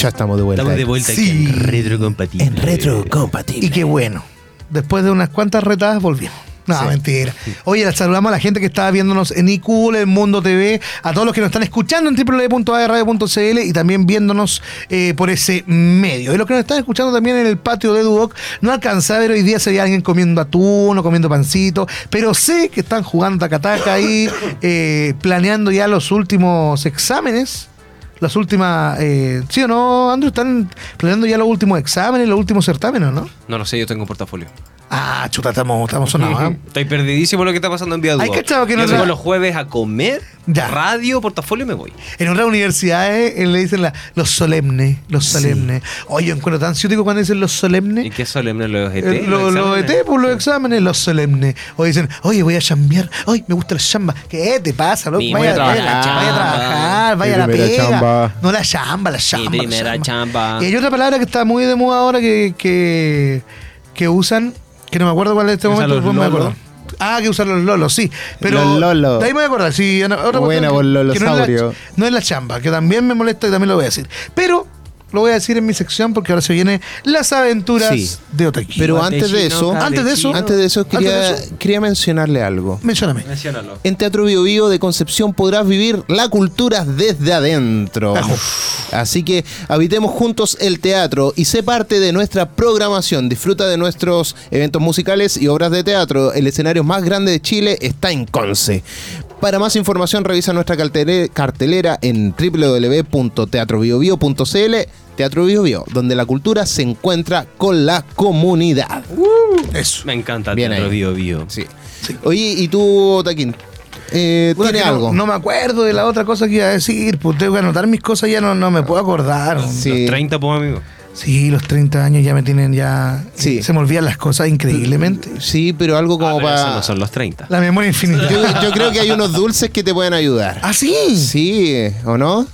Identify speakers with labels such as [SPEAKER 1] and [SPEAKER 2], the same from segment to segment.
[SPEAKER 1] Ya estamos de vuelta.
[SPEAKER 2] Estamos de vuelta
[SPEAKER 3] Sí.
[SPEAKER 2] aquí en Retrocompatible.
[SPEAKER 1] En retro compatible.
[SPEAKER 3] Y qué bueno. Después de unas cuantas retadas volvimos. No,
[SPEAKER 1] Sí.
[SPEAKER 3] mentira. Oye, saludamos a la gente que está viéndonos en iCool, en Mundo TV, a todos los que nos están escuchando en www.aerradio.cl y también viéndonos eh, por ese medio. Y los que nos están escuchando también en el patio de Duoc, no alcancé a ver hoy día si había alguien comiendo atún o comiendo pancito, pero sé que están jugando tacataca ahí, eh, planeando ya los últimos exámenes. Las últimas, eh, ¿sí o no, Andrew? Están planeando ya los últimos exámenes, los últimos certámenes, ¿no?
[SPEAKER 2] No lo sé, yo tengo un portafolio.
[SPEAKER 3] Ah, chuta, estamos, estamos sonados. ¿ah?
[SPEAKER 2] Estoy perdidísimo lo que está pasando en Vía
[SPEAKER 3] Hay cachado que
[SPEAKER 2] Yo los jueves a comer,
[SPEAKER 3] Ya.
[SPEAKER 2] radio, portafolio y me voy.
[SPEAKER 3] En otras universidades eh, le dicen la- los solemnes, los solemnes. Oye, yo encuentro tan ciútico cuando dicen los
[SPEAKER 2] ¿Y
[SPEAKER 3] solemnes.
[SPEAKER 2] qué solemne los ET?
[SPEAKER 3] Eh, Los lo
[SPEAKER 2] exámenes?
[SPEAKER 3] ET, pues los exámenes, los solemnes. O dicen, oye, voy a chambear. Ay, me gusta la chamba. ¿Qué te pasa, loco?
[SPEAKER 2] Mi
[SPEAKER 3] Vaya,
[SPEAKER 2] primera
[SPEAKER 3] vaya, vaya a trabajar, vaya a
[SPEAKER 1] Mi
[SPEAKER 3] la pega.
[SPEAKER 1] chamba.
[SPEAKER 3] No la chamba, la chamba. la
[SPEAKER 2] primera chamba.
[SPEAKER 3] Y hay otra palabra que está muy de moda ahora que, que, que usan, que no me acuerdo cuál es este
[SPEAKER 2] ¿Que usan
[SPEAKER 3] momento,
[SPEAKER 2] los
[SPEAKER 3] me acuerdo. Ah, que usan los lolos, sí. Pero
[SPEAKER 1] Los lolos.
[SPEAKER 3] De ahí me voy a acordar, sí. no, otra
[SPEAKER 1] Buena,
[SPEAKER 3] cuestión
[SPEAKER 1] por
[SPEAKER 3] no, es
[SPEAKER 1] lolosaurio.
[SPEAKER 3] la, no es la chamba, que también me molesta y también lo voy a decir. Pero lo voy a decir en mi sección porque ahora se vienen las aventuras
[SPEAKER 1] Sí.
[SPEAKER 3] de Otaki.
[SPEAKER 1] Pero antes de
[SPEAKER 2] chino,
[SPEAKER 1] eso,
[SPEAKER 3] Antes de eso,
[SPEAKER 1] antes de eso quería,
[SPEAKER 3] Antes de eso.
[SPEAKER 1] quería mencionarle algo.
[SPEAKER 3] Mencióname.
[SPEAKER 2] Menciónalo.
[SPEAKER 1] En Teatro Bio Bio de Concepción podrás vivir la cultura desde adentro.
[SPEAKER 3] Ajú.
[SPEAKER 1] Así que habitemos juntos el teatro y sé parte de nuestra programación. Disfruta de nuestros eventos musicales y obras de teatro. El escenario más grande de Chile está en Conce. Para más información revisa nuestra cartele- cartelera en www.teatrobiobio.cl Teatro Bio Bio, donde la cultura se encuentra con la comunidad.
[SPEAKER 3] Eso.
[SPEAKER 2] Me encanta
[SPEAKER 1] Bien
[SPEAKER 2] Teatro
[SPEAKER 1] ahí.
[SPEAKER 2] Bio Bio.
[SPEAKER 1] Sí. Oye, ¿y tú, Taquín? Eh, ¿Tiene
[SPEAKER 3] no-
[SPEAKER 1] algo?
[SPEAKER 3] No, me acuerdo de la otra cosa que iba a decir. Pues tengo que anotar mis cosas, ya no, no me puedo acordar.
[SPEAKER 1] Sí.
[SPEAKER 2] Los 30, pues, amigo.
[SPEAKER 3] Sí, los 30 años ya me tienen ya.
[SPEAKER 1] Sí.
[SPEAKER 3] Se me olvidan las cosas increíblemente.
[SPEAKER 1] Sí, pero algo
[SPEAKER 2] Ah,
[SPEAKER 1] como
[SPEAKER 2] pero
[SPEAKER 1] para...
[SPEAKER 2] no son los 30.
[SPEAKER 3] La memoria infinita.
[SPEAKER 1] Yo, yo creo que hay unos dulces que te pueden ayudar.
[SPEAKER 3] ¿Ah, sí?
[SPEAKER 1] Sí, ¿o no?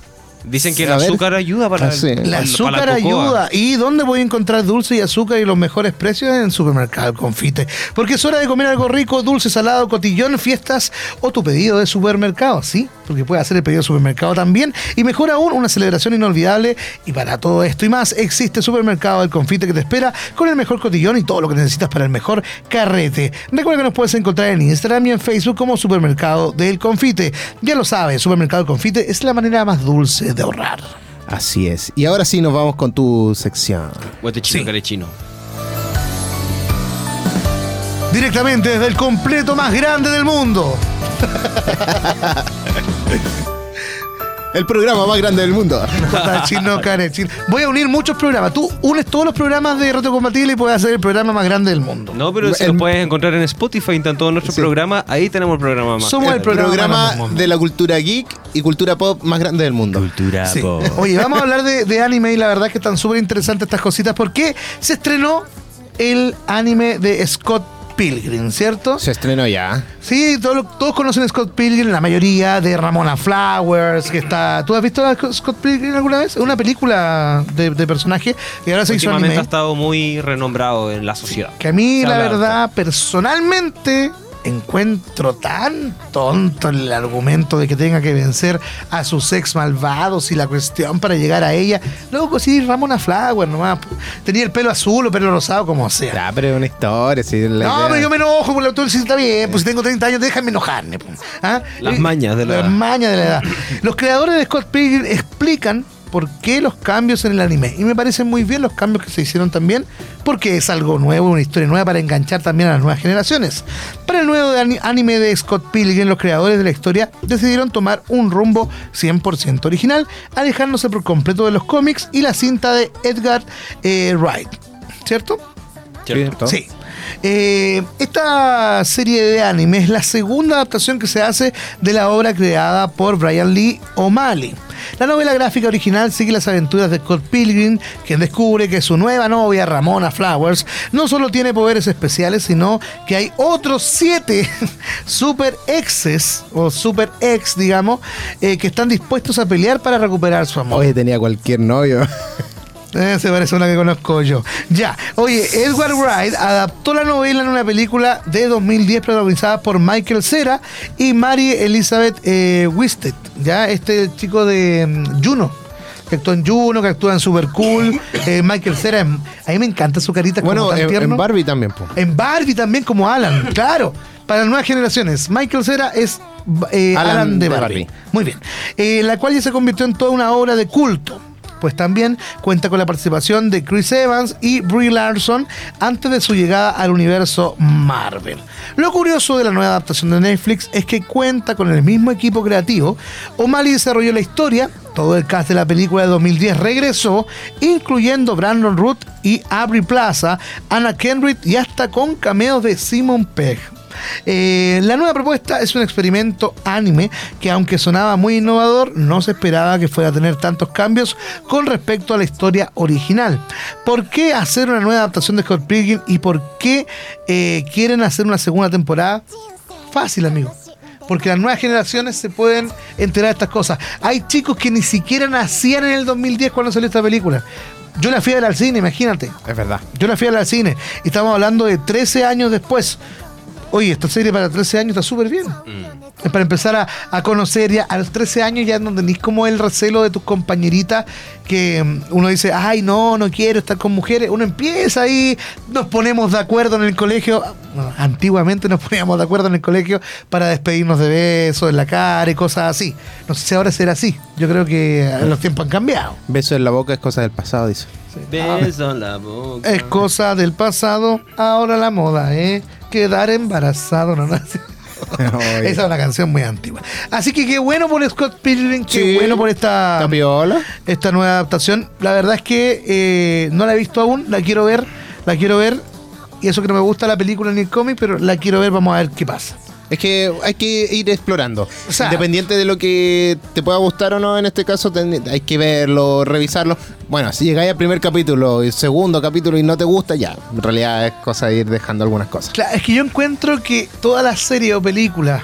[SPEAKER 2] Dicen que el azúcar ayuda para,
[SPEAKER 1] Ah, sí.
[SPEAKER 2] el-
[SPEAKER 3] La
[SPEAKER 2] para
[SPEAKER 3] azúcar ayuda. ¿Y dónde voy a encontrar dulce y azúcar y los mejores precios? En el supermercado El Confite. Porque es hora de comer algo rico, dulce, salado, cotillón, fiestas o tu pedido de supermercado. Sí, porque puedes hacer el pedido de supermercado también. Y mejor aún, una celebración inolvidable. Y para todo esto y más, existe Supermercado El Confite que te espera con el mejor cotillón y todo lo que necesitas para el mejor carrete. Recuerda que nos puedes encontrar en Instagram y en Facebook como Supermercado del Confite. Ya lo sabes, Supermercado El Confite es la manera más dulce de ahorrar.
[SPEAKER 1] Así es. Y ahora sí nos vamos con tu sección.
[SPEAKER 2] Guate chino,
[SPEAKER 3] Sí.
[SPEAKER 2] carechino.
[SPEAKER 3] directamente desde el completo más grande del mundo.
[SPEAKER 1] El programa más grande del mundo.
[SPEAKER 3] Chino. Voy a unir muchos programas. Tú unes todos los programas de Reto Compatible y puedes hacer el programa más grande del mundo.
[SPEAKER 2] No, pero si
[SPEAKER 1] El-
[SPEAKER 2] lo puedes encontrar en Spotify, están todos nuestros
[SPEAKER 1] Sí.
[SPEAKER 2] programas. Ahí tenemos el programa más.
[SPEAKER 3] Somos el
[SPEAKER 1] El
[SPEAKER 3] programa, más
[SPEAKER 1] de la cultura geek y cultura pop más grande del mundo.
[SPEAKER 2] Cultura
[SPEAKER 3] Sí.
[SPEAKER 2] pop.
[SPEAKER 3] Oye, vamos a hablar de, de anime y la verdad es que están súper interesantes estas cositas porque se estrenó el anime de Scott Pilgrim, ¿cierto?
[SPEAKER 1] Se estrenó ya.
[SPEAKER 3] Sí, todos, lo- todos conocen a Scott Pilgrim, la mayoría de Ramona Flowers, que está... ¿Tú has visto a Scott Pilgrim alguna vez? Es una película de, de personaje y ahora se hizo
[SPEAKER 2] Últimamente
[SPEAKER 3] anime.
[SPEAKER 2] ha estado muy renombrado en la sociedad.
[SPEAKER 3] Que a mí,
[SPEAKER 2] Se
[SPEAKER 3] la verdad, personalmente encuentro tan tonto el argumento de que tenga que vencer a sus ex malvados y la cuestión para llegar a ella. Luego, sí, Ramona Flower nomás. Tenía el pelo azul o pelo rosado, como sea.
[SPEAKER 1] Ya, pero es una historia. La
[SPEAKER 3] No,
[SPEAKER 1] idea-
[SPEAKER 3] pero yo me enojo por la autor, si está bien, pues si tengo 30 años, déjame enojarme. pues. ¿Ah?
[SPEAKER 2] Las mañas de la
[SPEAKER 3] Las
[SPEAKER 2] edad.
[SPEAKER 3] mañas de la edad. Los creadores de Scott Pilgrim explican por qué los cambios en el anime. Y me parecen muy bien los cambios que se hicieron también, porque es algo nuevo, una historia nueva para enganchar también a las nuevas generaciones. Para el nuevo ani- anime de Scott Pilgrim, los creadores de la historia decidieron tomar un rumbo 100% original, alejándose por completo de los cómics y la cinta de Edgar eh, Wright. ¿Cierto?
[SPEAKER 1] ¿Cierto?
[SPEAKER 3] Sí. Eh, esta serie de anime es la segunda adaptación que se hace de la obra creada por Brian Lee O'Malley. La novela gráfica original sigue las aventuras de Scott Pilgrim, quien descubre que su nueva novia, Ramona Flowers, no solo tiene poderes especiales, sino que hay otros siete super exes, o super ex, digamos, eh, que están dispuestos a pelear para recuperar su amor.
[SPEAKER 1] Oye, tenía cualquier novio.
[SPEAKER 3] Eh, se parece a una que conozco yo. Ya, oye, Edward Wright adaptó la novela en una película de 2010 protagonizada por Michael Cera y Mary Elizabeth eh, Wisted, ya, este chico de mm, Juno. que actúa en Juno, que actúa en Super Cool. Eh, Michael Cera, em- a mí me encanta su carita. como
[SPEAKER 1] Bueno,
[SPEAKER 3] tan
[SPEAKER 1] en,
[SPEAKER 3] tierno.
[SPEAKER 1] en Barbie también, po.
[SPEAKER 3] En Barbie también como Alan, claro. Para las nuevas generaciones, Michael Cera es eh, Alan,
[SPEAKER 1] Alan
[SPEAKER 3] de,
[SPEAKER 1] de
[SPEAKER 3] Barbie.
[SPEAKER 1] Barbie.
[SPEAKER 3] Muy bien. Eh, la cual ya se convirtió en toda una obra de culto. Pues también cuenta con la participación de Chris Evans y Brie Larson antes de su llegada al universo Marvel. Lo curioso de la nueva adaptación de Netflix es que cuenta con el mismo equipo creativo. O'Malley desarrolló la historia, todo el cast de la película de 2010 regresó, incluyendo Brandon Root y Aubrey Plaza, Anna Kendrick y hasta con cameos de Simon Pegg. Eh, la nueva propuesta es un experimento anime que aunque sonaba muy innovador, no se esperaba que fuera a tener tantos cambios con respecto a la historia original. ¿Por qué hacer una nueva adaptación de Scott Pilgrim y por qué eh, quieren hacer una segunda temporada? Fácil, amigo. Porque las nuevas generaciones se pueden enterar de estas cosas. Hay chicos que ni siquiera nacían en el 2010 cuando salió esta película. Yo la fui a ver al cine, imagínate.
[SPEAKER 1] Es verdad.
[SPEAKER 3] Yo la fui a ver al cine y estamos hablando de 13 años después. Oye, esta serie para 13 años está súper bien. Es para empezar a, a conocer ya a los 13 años ya no tenéis como el recelo de tus compañeritas que mm, uno dice, ay no, no quiero estar con mujeres. Uno empieza ahí, nos ponemos de acuerdo en el colegio. Antiguamente nos poníamos de acuerdo en el colegio para despedirnos de besos en la cara y cosas así. No sé si ahora será así. Yo creo que los tiempos han cambiado.
[SPEAKER 1] Beso en la boca es cosa del pasado, dice.
[SPEAKER 2] Beso en la boca.
[SPEAKER 3] Es cosa del pasado, ahora la moda, ¿eh? Quedar embarazado, no, no.
[SPEAKER 1] Oye.
[SPEAKER 3] Esa es una canción muy antigua. Así que qué bueno por Scott Pilgrim, qué
[SPEAKER 1] Sí.
[SPEAKER 3] bueno por esta, esta nueva adaptación. La verdad es que eh, no la he visto aún, la quiero ver, la quiero ver. Y eso que no me gusta la película ni el cómic, pero la quiero ver, vamos a ver qué pasa.
[SPEAKER 1] Es que hay que ir explorando.
[SPEAKER 3] O sea-
[SPEAKER 1] Independiente de lo que te pueda gustar o no en este caso, ten- hay que verlo, revisarlo. Bueno, si llegáis al primer capítulo y segundo capítulo y no te gusta, ya. En realidad es cosa de ir dejando algunas cosas.
[SPEAKER 3] Claro, es que yo encuentro que todas las series o películas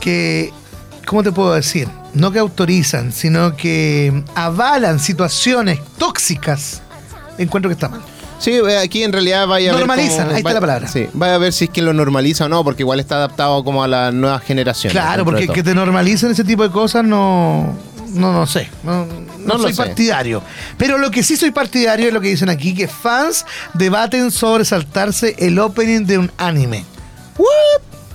[SPEAKER 3] que, ¿cómo te puedo decir? No que autorizan, sino que avalan situaciones tóxicas, encuentro que está mal.
[SPEAKER 1] Sí, aquí en realidad vaya a ver cómo-
[SPEAKER 3] ahí está
[SPEAKER 1] va-
[SPEAKER 3] la palabra.
[SPEAKER 1] Sí, vaya a ver si es que lo normaliza o no, porque igual está adaptado como a las nuevas generaciones.
[SPEAKER 3] Claro, porque que te normalicen ese tipo de cosas no, no, no sé. No, no
[SPEAKER 1] No lo
[SPEAKER 3] soy
[SPEAKER 1] sé.
[SPEAKER 3] partidario. Pero lo que sí soy partidario es lo que dicen aquí, que fans debaten sobre saltarse el opening de un anime.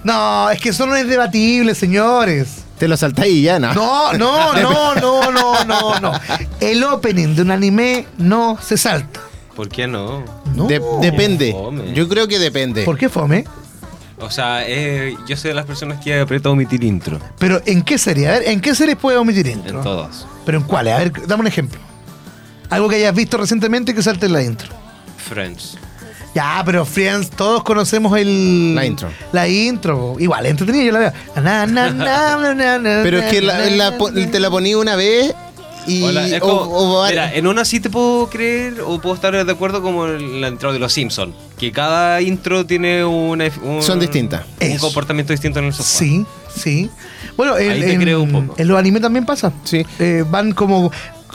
[SPEAKER 3] No, es que eso no es debatible, señores.
[SPEAKER 1] Te lo saltáis y ya, ¿no?
[SPEAKER 3] No, no, no, no, no, no, no. El opening de un anime no se salta.
[SPEAKER 2] ¿Por qué no?
[SPEAKER 3] No.
[SPEAKER 1] De- depende.
[SPEAKER 2] Fome.
[SPEAKER 1] Yo creo que depende.
[SPEAKER 3] ¿Por qué fome?
[SPEAKER 2] O sea, eh, yo soy de las personas que aprieta omitir intro.
[SPEAKER 3] Pero ¿en qué serie? A ver, ¿en qué series puede omitir intro?
[SPEAKER 2] En todas.
[SPEAKER 3] ¿Pero en cuáles? A ver, dame un ejemplo. Algo que hayas visto recientemente que salte en la intro.
[SPEAKER 2] Friends.
[SPEAKER 3] Ya, pero Friends, todos conocemos el...
[SPEAKER 1] La intro.
[SPEAKER 3] La intro. Igual, entretenida, yo la veo. Na, na, na, na, na, na,
[SPEAKER 1] Pero es que la-
[SPEAKER 3] na,
[SPEAKER 1] la
[SPEAKER 3] na,
[SPEAKER 1] po-
[SPEAKER 3] na.
[SPEAKER 1] te la ponía una vez y.
[SPEAKER 2] Hola, es
[SPEAKER 1] o-
[SPEAKER 2] como-
[SPEAKER 1] o-
[SPEAKER 2] mira, en una sí te puedo creer o puedo estar de acuerdo como en la intro de los Simpsons. Que cada intro tiene una, un,
[SPEAKER 1] Son distintas.
[SPEAKER 2] Un
[SPEAKER 3] Eso.
[SPEAKER 2] comportamiento distinto en el sofá.
[SPEAKER 3] Sí, sí. Bueno, en,
[SPEAKER 2] Ahí te
[SPEAKER 3] en-
[SPEAKER 2] creo un poco.
[SPEAKER 3] en los animes también pasa.
[SPEAKER 1] Sí.
[SPEAKER 3] Eh, van como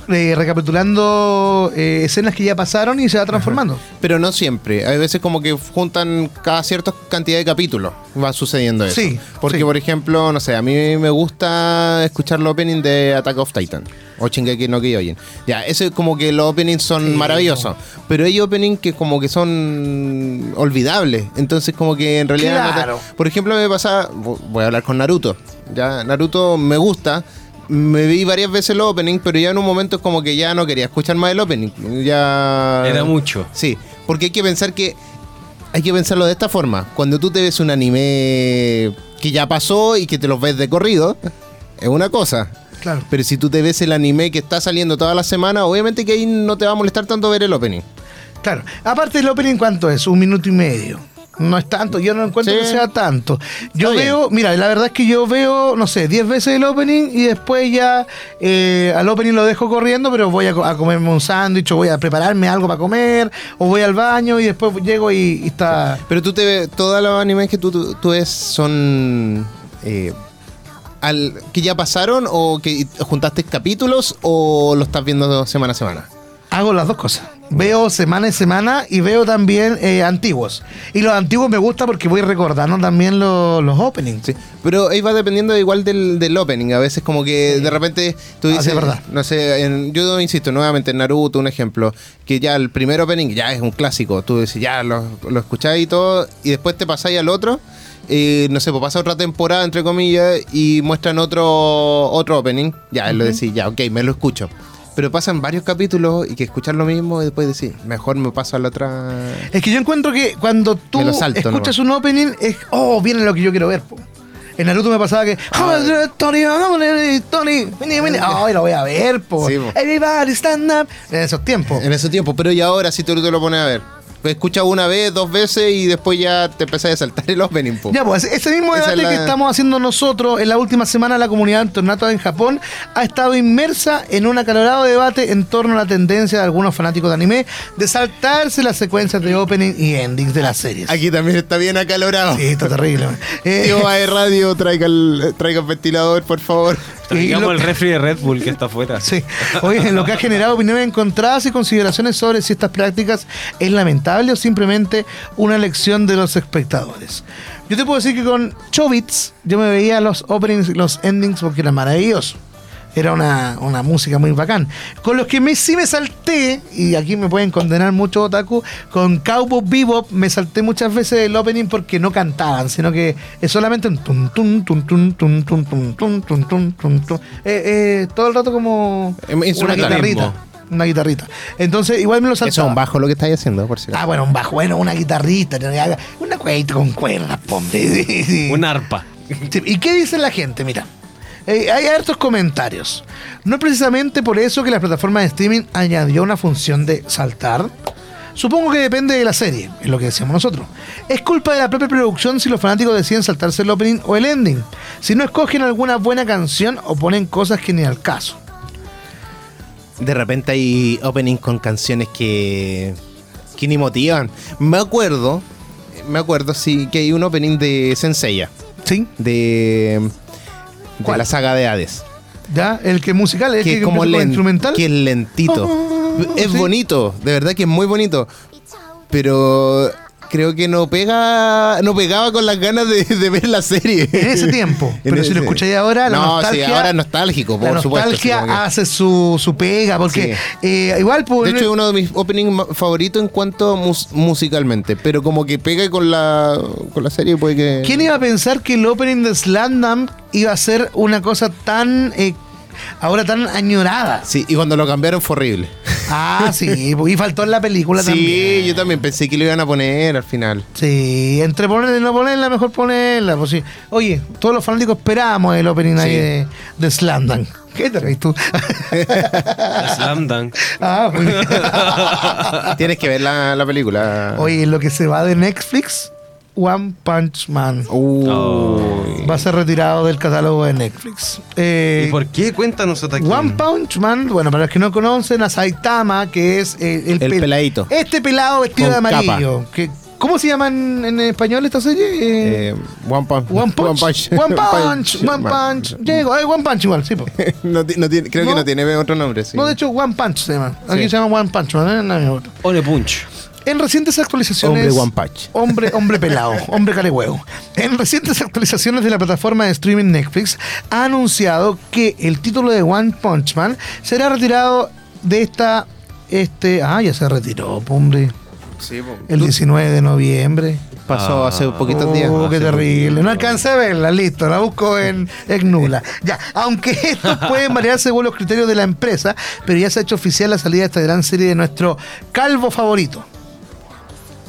[SPEAKER 3] eh, recapitulando eh, escenas que ya pasaron y se va transformando.
[SPEAKER 1] Pero no siempre. Hay veces como que juntan cada cierta cantidad de capítulos. Va sucediendo eso.
[SPEAKER 3] Sí,
[SPEAKER 1] Porque,
[SPEAKER 3] sí.
[SPEAKER 1] por ejemplo, no sé, a mí me gusta escuchar los opening de Attack of Titan. O Shingeki no Kyojin. Ya, ese como que los openings son
[SPEAKER 3] Sí,
[SPEAKER 1] maravillosos. Pero hay openings que como que son olvidables. Entonces como que en realidad... no te-
[SPEAKER 3] Claro.
[SPEAKER 1] por ejemplo, me pasa... Voy a hablar con Naruto. Ya, Naruto me gusta. Me vi varias veces el opening, pero ya en un momento es como que ya no quería escuchar más el opening. Ya...
[SPEAKER 2] Era mucho.
[SPEAKER 1] Sí, porque hay que pensar que. Hay que pensarlo de esta forma. Cuando tú te ves un anime que ya pasó y que te los ves de corrido, es una cosa.
[SPEAKER 3] Claro.
[SPEAKER 1] Pero si tú te ves el anime que está saliendo toda la semana, obviamente que ahí no te va a molestar tanto ver el opening.
[SPEAKER 3] Claro. Aparte el opening, ¿cuánto es? Un minuto y medio. No es tanto, yo no encuentro
[SPEAKER 1] Sí.
[SPEAKER 3] que sea tanto. Yo veo, mira, la verdad es que yo veo, no sé, 10 veces el opening y después ya eh, al opening lo dejo corriendo, pero voy a, co- a comerme un sándwich o voy a prepararme algo para comer o voy al baño y después llego y, y está...
[SPEAKER 1] Pero tú te ves, todos los animes que tú, tú, tú ves son. eh, al, que ya pasaron o que juntaste capítulos o lo estás viendo semana a semana.
[SPEAKER 3] Hago las dos cosas. Veo semana y semana y veo también eh, antiguos. Y los antiguos me gusta porque voy recordando también lo- los openings.
[SPEAKER 1] Sí, pero ahí va dependiendo igual del, del opening. A veces como que de repente tú
[SPEAKER 3] Ah, sí,
[SPEAKER 1] dices,
[SPEAKER 3] es verdad.
[SPEAKER 1] no sé, en- yo insisto nuevamente en Naruto, un ejemplo, que ya el primer opening ya es un clásico. Tú dices, ya lo, lo escucháis y todo, y después te pasáis al otro. Eh, no sé, pues pasa otra temporada, entre comillas, y muestran otro otro opening. Ya, lo decís, ya, ok, me lo escucho. Pero pasan varios capítulos y que escuchar lo mismo y después decís, mejor me paso a la otra.
[SPEAKER 3] Es que yo encuentro que cuando tú
[SPEAKER 1] salto
[SPEAKER 3] escuchas un opening, es, oh, viene lo que yo quiero ver. po. En Naruto me pasaba que,
[SPEAKER 1] Ah.
[SPEAKER 3] Tony, Tony, vení. Ay, lo voy a ver, po.
[SPEAKER 1] Sí, po.
[SPEAKER 3] Everybody stand up. En esos tiempos.
[SPEAKER 1] En ese tiempo, pero y ahora si tú lo pones a ver. Escuchas una vez, dos veces y después ya te empezás a saltar el opening. po.
[SPEAKER 3] Ya, pues ese mismo debate
[SPEAKER 1] es la-
[SPEAKER 3] que estamos haciendo nosotros en la última semana, la comunidad Tornato en Japón ha estado inmersa en un acalorado debate en torno a la tendencia de algunos fanáticos de anime de saltarse las secuencias de opening y endings de las series.
[SPEAKER 1] Aquí también está bien acalorado.
[SPEAKER 3] Sí, está terrible. Eh,
[SPEAKER 1] Tío de radio, traiga el, traiga el ventilador, por favor.
[SPEAKER 2] Traigamos
[SPEAKER 3] lo-
[SPEAKER 2] el refri de Red Bull que está afuera.
[SPEAKER 3] Sí. Oye, lo que ha generado opiniones encontradas y consideraciones sobre si estas prácticas es lamentable o simplemente una elección de los espectadores. Yo te puedo decir que con Chobits yo me veía los openings y los endings porque era maravilloso. Era una, una música muy bacán. Con los que me, sí me salté, y aquí me pueden condenar mucho otaku, con Cowboy Bebop me salté muchas veces el opening porque no cantaban, sino que es solamente un tum tum tum tum tum tum tum tum tum tum tum tum. Eh, eh, todo el rato como
[SPEAKER 1] Em,
[SPEAKER 3] una guitarrita. Una guitarrita. Entonces, igual me lo saltaba.
[SPEAKER 1] Eso es un bajo lo que estáis haciendo, por acaso.
[SPEAKER 3] Ah, bueno, un bajo, bueno, una guitarrita, una cueita con cuerdas, sí.
[SPEAKER 2] Un arpa.
[SPEAKER 3] ¿Y qué dice la gente? Mira, eh, hay hartos comentarios. No es precisamente por eso que la plataforma de streaming añadió una función de saltar. Supongo que depende de la serie, es lo que decíamos nosotros. Es culpa de la propia producción si los fanáticos deciden saltarse el opening o el ending. Si no escogen alguna buena canción o ponen cosas que ni al caso.
[SPEAKER 1] De repente hay openings con canciones que, que ni motivan. Me acuerdo, me acuerdo, sí, que hay un opening de Senseiya,
[SPEAKER 3] ¿Sí?
[SPEAKER 1] de, de la saga de Hades.
[SPEAKER 3] ¿Ya? El que es musical, el
[SPEAKER 1] que
[SPEAKER 3] que,
[SPEAKER 1] es como len-
[SPEAKER 3] instrumental.
[SPEAKER 1] que es lentito.
[SPEAKER 3] Oh,
[SPEAKER 1] es
[SPEAKER 3] sí.
[SPEAKER 1] bonito, de verdad que es muy bonito. Pero creo que no pega, no pegaba con las ganas de, de ver la serie.
[SPEAKER 3] En ese tiempo. Pero si lo escucháis ahora, la
[SPEAKER 1] no,
[SPEAKER 3] nostalgia.
[SPEAKER 1] sí, ahora es nostálgico, por
[SPEAKER 3] la
[SPEAKER 1] supuesto.
[SPEAKER 3] nostalgia
[SPEAKER 1] que-
[SPEAKER 3] hace su, su pega, porque eh, igual pues,
[SPEAKER 1] De hecho, es uno de mis openings favoritos en cuanto mus- musicalmente. Pero como que pega con la, con la serie, puede que.
[SPEAKER 3] ¿quién iba a pensar que el opening de Slandam iba a ser una cosa tan eh, ahora tan añorada?
[SPEAKER 1] Sí, y cuando lo cambiaron fue horrible.
[SPEAKER 3] Ah, sí, pues, y faltó en la película
[SPEAKER 1] Sí,
[SPEAKER 3] también.
[SPEAKER 1] yo también pensé que lo iban a poner al final.
[SPEAKER 3] Sí, entre ponerla y no ponerla, mejor ponerla. Pues sí. Oye, todos los fanáticos esperábamos el opening ahí
[SPEAKER 1] Sí.
[SPEAKER 3] de, de Slandam. ¿Qué te reís tú?
[SPEAKER 2] Slam Dunk.
[SPEAKER 3] ah, bien.
[SPEAKER 1] Tienes que ver la, la película.
[SPEAKER 3] Oye, lo que se va de Netflix, One Punch Man.
[SPEAKER 1] Uy.
[SPEAKER 3] Va a ser retirado del catálogo de Netflix. Eh,
[SPEAKER 2] ¿Y por qué? Cuéntanos, Otaquín.
[SPEAKER 3] One Punch Man, bueno, para los que no conocen, a Saitama, que es eh, el,
[SPEAKER 1] El
[SPEAKER 3] pel-
[SPEAKER 1] peladito.
[SPEAKER 3] Este pelado vestido
[SPEAKER 1] Con
[SPEAKER 3] de amarillo. Que, ¿Cómo se llama en, en español esta serie? Eh,
[SPEAKER 1] Eh, One Punch.
[SPEAKER 3] One Punch. One Punch. One Punch. Llego, eh, One Punch igual, sí. po.
[SPEAKER 1] no, ti- no tiene, creo
[SPEAKER 3] No.
[SPEAKER 1] que no tiene otro nombre. Sí.
[SPEAKER 3] No, de hecho, One Punch se llama. Aquí
[SPEAKER 1] Sí.
[SPEAKER 3] se llama One Punch Man. ¿eh? No.
[SPEAKER 2] One Punch.
[SPEAKER 3] En recientes actualizaciones.
[SPEAKER 1] Hombre One Punch.
[SPEAKER 3] Hombre, hombre pelado, hombre calehuevo. En recientes actualizaciones de la plataforma de streaming Netflix, ha anunciado que el título de One Punch Man será retirado de esta. Este. Ah, ya se retiró, hombre.
[SPEAKER 1] Sí.
[SPEAKER 3] El 19 de noviembre.
[SPEAKER 1] Pasó
[SPEAKER 2] Ah.
[SPEAKER 1] hace poquitos
[SPEAKER 3] Oh,
[SPEAKER 1] días.
[SPEAKER 3] qué terrible. No alcancé a verla, listo. La busco en, en Nula. Ya, aunque estos pueden variar según los criterios de la empresa, pero ya se ha hecho oficial la salida de esta gran serie de nuestro calvo favorito.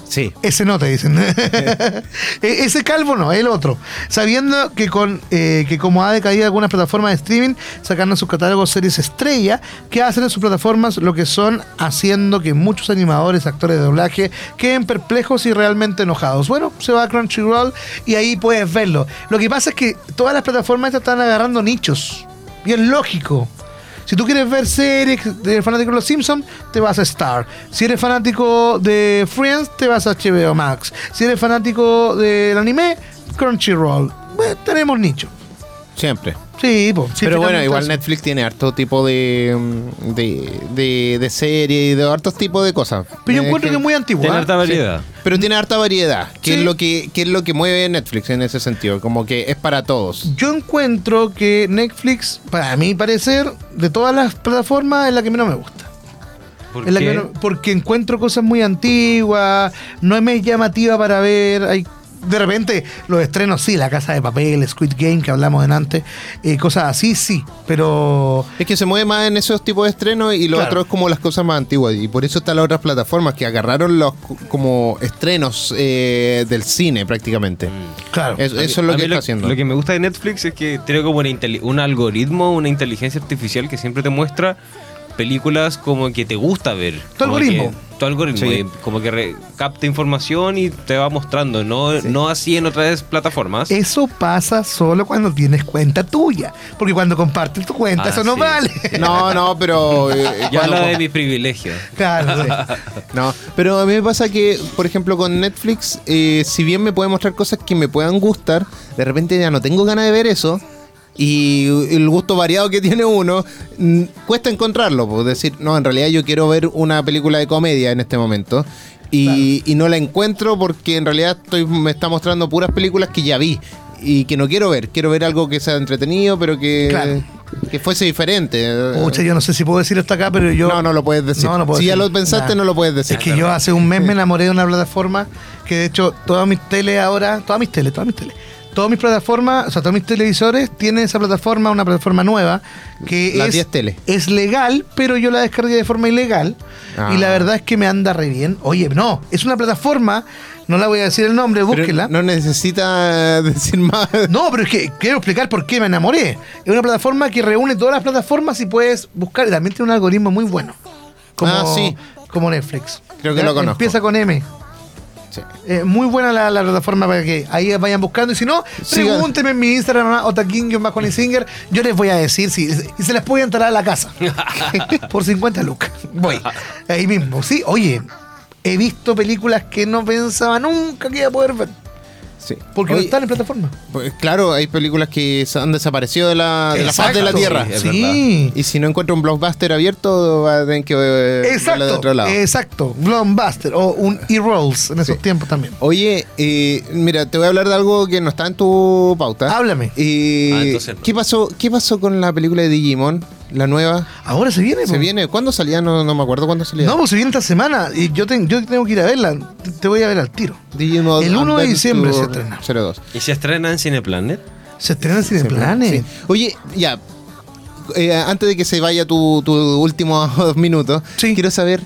[SPEAKER 1] Sí.
[SPEAKER 3] Ese no te dicen. E- Ese calvo no, el otro. Sabiendo que con eh, que como ha decaído algunas plataformas de streaming, sacando sus catálogos series estrella, que hacen en sus plataformas lo que son, haciendo que muchos animadores, actores de doblaje, queden perplejos y realmente enojados. Bueno, se va a Crunchyroll y ahí puedes verlo. Lo que pasa es que todas las plataformas están agarrando nichos. Y es lógico. Si tú quieres ver series, eres fanático de los Simpsons, te vas a Star. Si eres fanático de Friends, te vas a HBO Max. Si eres fanático del anime, Crunchyroll. Bueno, tenemos nicho.
[SPEAKER 1] Siempre.
[SPEAKER 3] Sí, pues.
[SPEAKER 1] Pero bueno, igual. Netflix tiene harto tipo de, mm, de, de, de serie y de hartos tipos de cosas.
[SPEAKER 3] Pero yo
[SPEAKER 1] Eh,
[SPEAKER 3] encuentro que es muy antiguo.
[SPEAKER 2] Tiene harta variedad.
[SPEAKER 1] Pero tiene harta variedad, que,
[SPEAKER 3] Sí.
[SPEAKER 1] es lo que, que es lo que mueve Netflix en ese sentido, como que es para todos.
[SPEAKER 3] Yo encuentro que Netflix, para mi parecer, de todas las plataformas, es la que menos me gusta.
[SPEAKER 2] ¿Por
[SPEAKER 3] Es la que
[SPEAKER 2] qué?
[SPEAKER 3] menos- porque encuentro cosas muy antiguas, no es muy llamativa para ver. Hay, de repente, los estrenos, sí, La Casa de Papel, Squid Game, que hablamos en antes, eh, cosas así, sí, pero.
[SPEAKER 1] Es que se mueve más en esos tipos de estrenos y lo
[SPEAKER 3] Claro.
[SPEAKER 1] otro es como las cosas más antiguas. Y por eso están las otras plataformas que agarraron los como estrenos eh, del cine prácticamente.
[SPEAKER 3] Claro.
[SPEAKER 1] Eso, eso es lo que está haciendo.
[SPEAKER 2] Lo que me gusta de Netflix es que tiene como una un algoritmo, una inteligencia artificial que siempre te muestra películas como que te gusta ver.
[SPEAKER 3] Tu algoritmo.
[SPEAKER 2] que- tu algoritmo.
[SPEAKER 1] Sí.
[SPEAKER 2] y como que re- capta información y te va mostrando, no, no así en otras plataformas.
[SPEAKER 3] Eso pasa solo cuando tienes cuenta tuya. Porque cuando compartes tu cuenta,
[SPEAKER 2] Ah,
[SPEAKER 3] eso no
[SPEAKER 2] sí.
[SPEAKER 3] vale.
[SPEAKER 1] No, no, pero. eh,
[SPEAKER 2] Yo
[SPEAKER 1] cuando-
[SPEAKER 2] hablo de mis privilegios.
[SPEAKER 3] Claro, sí.
[SPEAKER 1] No, pero a mí me pasa que, por ejemplo, con Netflix, eh, si bien me puede mostrar cosas que me puedan gustar, de repente ya no tengo ganas de ver eso. Y el gusto variado que tiene uno, cuesta encontrarlo. Pues decir, no, en realidad yo quiero ver una película de comedia en este momento. Y, y no la encuentro porque en realidad estoy, me está mostrando puras películas que ya vi y que no quiero ver. Quiero ver algo que sea entretenido, pero que,
[SPEAKER 3] Claro.
[SPEAKER 1] que fuese diferente.
[SPEAKER 3] Pucha, yo no sé si puedo decir esto acá, pero yo.
[SPEAKER 1] no, no lo puedes decir.
[SPEAKER 3] No, no puedo
[SPEAKER 1] si ya lo pensaste,
[SPEAKER 3] Nah.
[SPEAKER 1] no lo puedes decir.
[SPEAKER 3] Es que yo hace un mes me enamoré de una plataforma que de hecho todas mis tele ahora, todas mis tele, todas mis tele, todas mis plataformas, o sea, todos mis televisores tienen esa plataforma, una plataforma nueva que
[SPEAKER 1] Las
[SPEAKER 3] es,
[SPEAKER 1] 10 tele.
[SPEAKER 3] es legal, pero yo la descargué de forma ilegal
[SPEAKER 1] Ah.
[SPEAKER 3] y la verdad es que me anda re bien. Oye, no, es una plataforma, no la voy a decir el nombre,
[SPEAKER 1] Pero
[SPEAKER 3] búsquela.
[SPEAKER 1] No necesita decir más.
[SPEAKER 3] No, pero es que quiero explicar por qué me enamoré. Es una plataforma que reúne todas las plataformas y puedes buscar. Y también tiene un algoritmo muy bueno. Como,
[SPEAKER 1] Ah, sí.
[SPEAKER 3] como Netflix.
[SPEAKER 1] Creo que lo conozco.
[SPEAKER 3] Empieza con M.
[SPEAKER 1] Sí.
[SPEAKER 3] Eh, muy buena la, la plataforma para que ahí vayan buscando. Y si no, pregúntenme en mi Instagram, otaking-singer. Yo les voy a decir si y se les puede entrar a la casa. Por 50 lucas. Voy. Ahí mismo. Sí, oye, he visto películas que no pensaba nunca que iba a poder ver.
[SPEAKER 1] Sí.
[SPEAKER 3] Porque no están en plataforma.
[SPEAKER 1] pues, claro, hay películas que se han desaparecido de la, de la faz de la
[SPEAKER 3] Exacto.
[SPEAKER 1] tierra.
[SPEAKER 2] Sí.
[SPEAKER 1] Y si no encuentro un blockbuster abierto, va a tener que eh, verla de
[SPEAKER 3] Exacto,
[SPEAKER 1] otro lado.
[SPEAKER 3] exacto. Blockbuster o un E-Rolls en esos
[SPEAKER 1] Sí.
[SPEAKER 3] tiempos también.
[SPEAKER 1] Oye, eh, mira, te voy a hablar de algo que no está en tu pauta.
[SPEAKER 3] Háblame.
[SPEAKER 1] Eh,
[SPEAKER 2] Ah, no.
[SPEAKER 1] ¿qué, pasó, ¿Qué pasó con la película de Digimon? La nueva.
[SPEAKER 3] Ahora se viene.
[SPEAKER 1] ¿Se
[SPEAKER 3] po.
[SPEAKER 1] viene? ¿Cuándo salía? No, no me acuerdo cuándo salía.
[SPEAKER 3] No, pues se viene esta semana y yo, ten- yo tengo que ir a verla. Te- Te voy a ver al tiro.
[SPEAKER 1] Digimon
[SPEAKER 3] El 1 de diciembre se estrena.
[SPEAKER 1] 02.
[SPEAKER 2] ¿Y se estrena en Cineplanet?
[SPEAKER 3] Se estrena en Cineplanet.
[SPEAKER 1] Sí. Oye, ya. eh, antes de que se vaya tu, tu último dos minutos,
[SPEAKER 3] Sí.
[SPEAKER 1] quiero saber.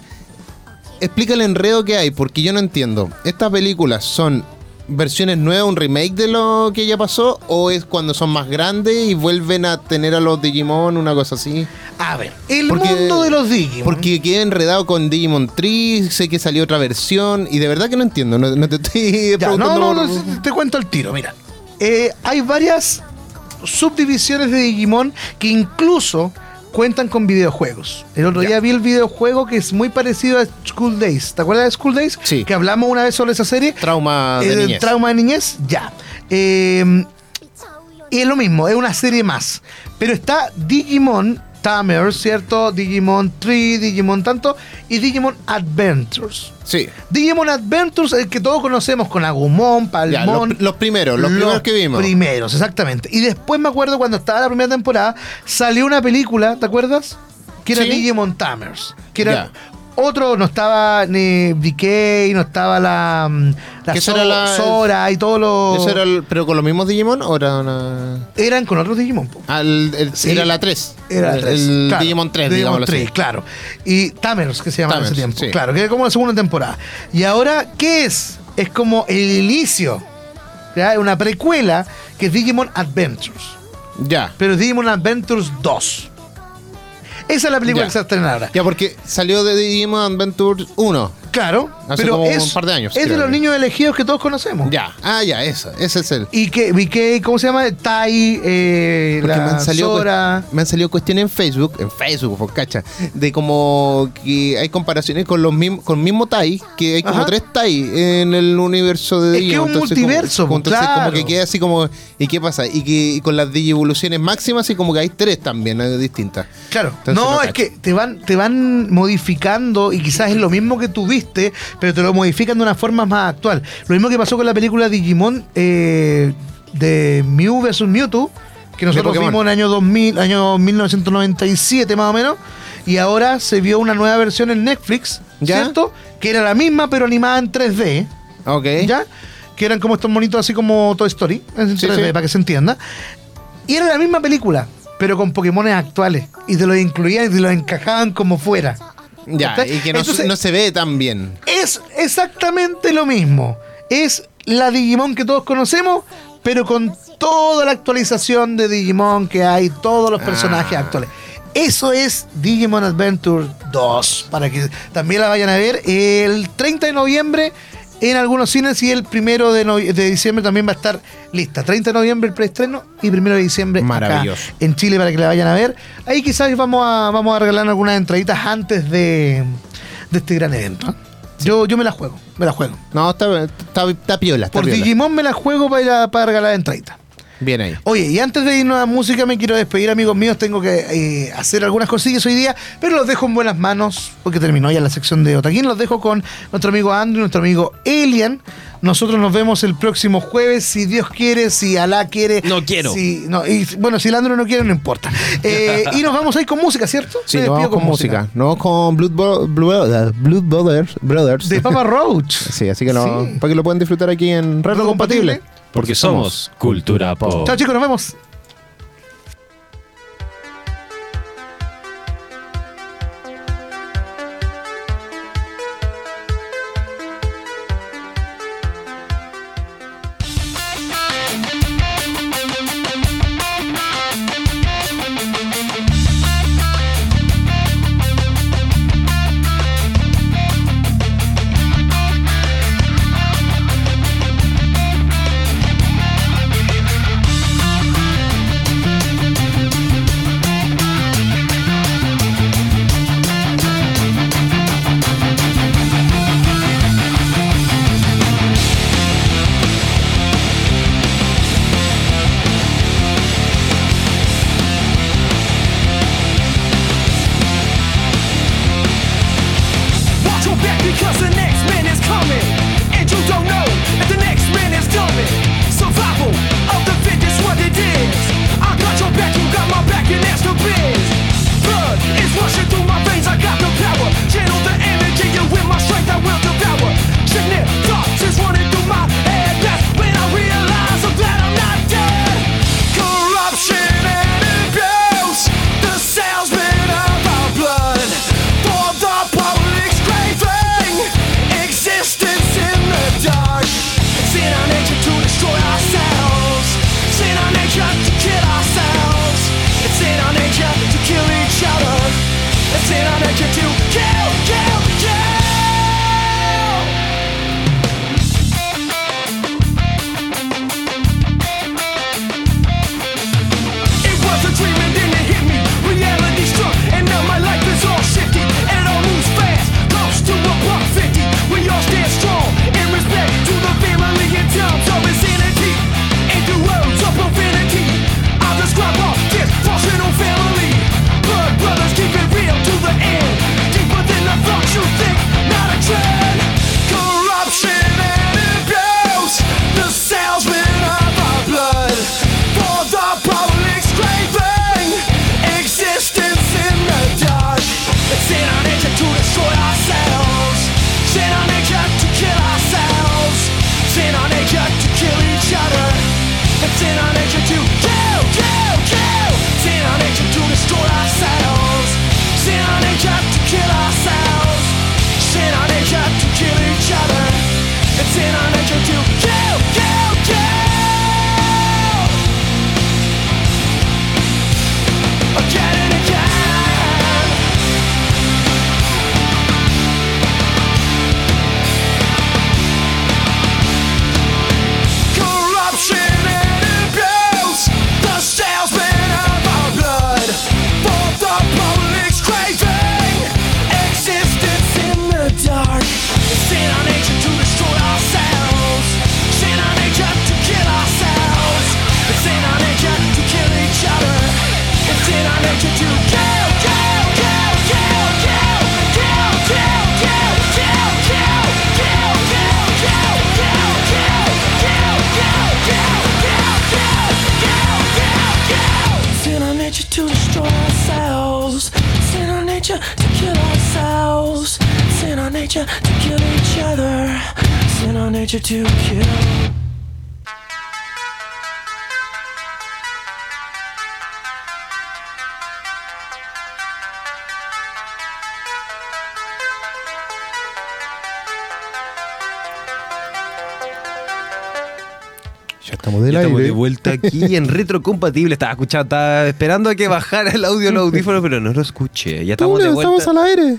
[SPEAKER 1] Explica el enredo que hay, porque yo no entiendo. ¿Estas películas son versiones nuevas, un remake de lo que ya pasó? ¿O es cuando son más grandes y vuelven a tener a los Digimon, una cosa así?
[SPEAKER 3] A ver, el
[SPEAKER 1] Porque-
[SPEAKER 3] mundo de los Digimon.
[SPEAKER 1] Porque quedé enredado con Digimon Tree, sé que salió otra versión y de verdad que no entiendo. No, no te estoy
[SPEAKER 3] Ya, no, no,
[SPEAKER 1] por-
[SPEAKER 3] no, te cuento el tiro. Mira, Eh, hay varias subdivisiones de Digimon que incluso cuentan con videojuegos. El otro día vi el videojuego que es muy parecido a School Days. ¿Te acuerdas de School Days?
[SPEAKER 1] Sí.
[SPEAKER 3] Que hablamos una vez sobre esa serie.
[SPEAKER 1] Trauma de
[SPEAKER 3] Eh,
[SPEAKER 1] niñez.
[SPEAKER 3] Trauma de niñez, ya. Eh, y es lo mismo, es una serie más. Pero está Digimon Tamers, ¿cierto? Digimon 3, Digimon tanto, y Digimon Adventures.
[SPEAKER 1] Sí.
[SPEAKER 3] Digimon Adventures, el que todos conocemos con Agumon,
[SPEAKER 1] Ya,
[SPEAKER 3] Palmon.
[SPEAKER 1] los, los primeros, los, primeros que vimos.
[SPEAKER 3] Primeros, exactamente. Y después me acuerdo cuando estaba la primera temporada, salió una película, ¿te acuerdas? Que era
[SPEAKER 1] Sí.
[SPEAKER 3] Digimon Tamers. Que era
[SPEAKER 1] Ya.
[SPEAKER 3] Otro, no estaba ni DK, no estaba la, mm, la,
[SPEAKER 1] esa
[SPEAKER 3] So-
[SPEAKER 1] era la-
[SPEAKER 3] Sora y todos los.
[SPEAKER 1] ¿Eso era el- pero con los mismos Digimon o era una...
[SPEAKER 3] Eran con otros Digimon.
[SPEAKER 1] Ah, el- el-
[SPEAKER 3] Sí.
[SPEAKER 1] Era la 3.
[SPEAKER 3] Era
[SPEAKER 1] el,
[SPEAKER 3] tres,
[SPEAKER 1] el
[SPEAKER 3] claro.
[SPEAKER 1] Digimon 3,
[SPEAKER 3] Digimon
[SPEAKER 1] digámoslo
[SPEAKER 3] 3,
[SPEAKER 1] así.
[SPEAKER 3] claro. Y Tamers, que se llamaba en ese tiempo.
[SPEAKER 1] sí.
[SPEAKER 3] Claro, que era como la segunda temporada. Y ahora, ¿qué es? Es como el inicio. ¿ya? Una precuela que es Digimon Adventures.
[SPEAKER 1] Ya.
[SPEAKER 3] Pero es Digimon Adventures 2. Esa es la película
[SPEAKER 1] Ya.
[SPEAKER 3] que se va a estrenar ahora.
[SPEAKER 1] Ya, porque salió de Digimon Adventure 1.
[SPEAKER 3] Claro,
[SPEAKER 1] Hace
[SPEAKER 3] pero
[SPEAKER 1] como
[SPEAKER 3] es,
[SPEAKER 1] un par de años,
[SPEAKER 3] es de los niños elegidos que todos conocemos.
[SPEAKER 1] Ya, ah, ya, eso, ese es el.
[SPEAKER 3] Y que, y que ¿cómo se llama? Tai, eh,
[SPEAKER 1] Porque
[SPEAKER 3] la
[SPEAKER 1] me han, salido,
[SPEAKER 3] Sora.
[SPEAKER 1] me han salido cuestiones en Facebook, en Facebook, por cacha, de como que hay comparaciones con los mismos, con el mismo Tai, que hay como
[SPEAKER 3] Ajá.
[SPEAKER 1] tres Tai en el universo de
[SPEAKER 3] Es que es un multiverso,
[SPEAKER 1] como, entonces
[SPEAKER 3] claro.
[SPEAKER 1] como que queda así como, ¿y qué pasa? Y que y con las Digivoluciones máximas y como que hay tres también eh, distintas.
[SPEAKER 3] Claro,
[SPEAKER 1] Entonces
[SPEAKER 3] no,
[SPEAKER 1] no
[SPEAKER 3] es que te van, te van modificando y quizás es lo mismo que pero te lo modifican de una forma más actual. Lo mismo que pasó con la película Digimon eh, de Mew vs Mewtwo, que nosotros vimos en el año 2000, año 1997 más o menos, y ahora se vio una nueva versión en Netflix,
[SPEAKER 1] ¿Ya?
[SPEAKER 3] ¿cierto? Que era la misma pero animada en 3D.
[SPEAKER 1] Ok.
[SPEAKER 3] ¿ya? Que eran como estos monitos así como Toy Story, en
[SPEAKER 1] Sí,
[SPEAKER 3] 3D,
[SPEAKER 1] sí.
[SPEAKER 3] para que se entienda. Y era la misma película, pero con Pokémones actuales. Y te los incluían y te los encajaban como fuera.
[SPEAKER 1] Ya, y que no,
[SPEAKER 3] Entonces-
[SPEAKER 1] no se ve tan bien.
[SPEAKER 3] Es exactamente lo mismo. Es la Digimon que todos conocemos, pero con toda la actualización de Digimon que hay, todos los personajes
[SPEAKER 1] Ah.
[SPEAKER 3] actuales. Eso es Digimon Adventure 2, para que también la vayan a ver el 30 de noviembre en algunos cines y el primero de, diciembre también va a estar lista. 30 de noviembre el preestreno y primero de diciembre acá en Chile para que la vayan a ver. Ahí quizás vamos a, vamos a regalar algunas entraditas antes de, de este gran evento. ¿eh? Yo, yo me la juego, me la juego.
[SPEAKER 1] No, está, está, está piola, está
[SPEAKER 3] Por
[SPEAKER 1] piola.
[SPEAKER 3] Digimon me la juego para, ir a- para regalar entraditas.
[SPEAKER 1] Bien ahí.
[SPEAKER 3] Oye, y antes de irnos a música me quiero despedir, amigos míos. Tengo que eh, hacer algunas cosillas hoy día, pero los dejo en buenas manos porque terminó ya la sección de Otaquín. Los dejo con nuestro amigo Andrew, nuestro amigo Elian. Nosotros nos vemos el próximo jueves, si Dios quiere, si Alá quiere.
[SPEAKER 2] No quiero.
[SPEAKER 3] Si, no, y, bueno, si el Andrew no quiere, no importa. Eh, y nos vamos a ir con música, ¿cierto?
[SPEAKER 1] Sí, nos vamos con música. Nos vamos con Blood, Bro- Blood, Blood Brothers. Brothers.
[SPEAKER 3] De Papa Roach.
[SPEAKER 1] Sí, así que no,
[SPEAKER 3] Sí.
[SPEAKER 1] para que lo puedan disfrutar aquí en Retro
[SPEAKER 3] Retro
[SPEAKER 1] Compatible.
[SPEAKER 3] Compatible.
[SPEAKER 2] Porque somos Cultura Pop.
[SPEAKER 3] Chao, chicos, nos vemos.
[SPEAKER 1] Estamos del
[SPEAKER 2] Ya estamos de vuelta aquí en Retrocompatible. Estaba escuchando, estaba esperando a que bajara el audio del audífono, pero no lo escuché. Ya estamos de vuelta.
[SPEAKER 1] estamos al aire.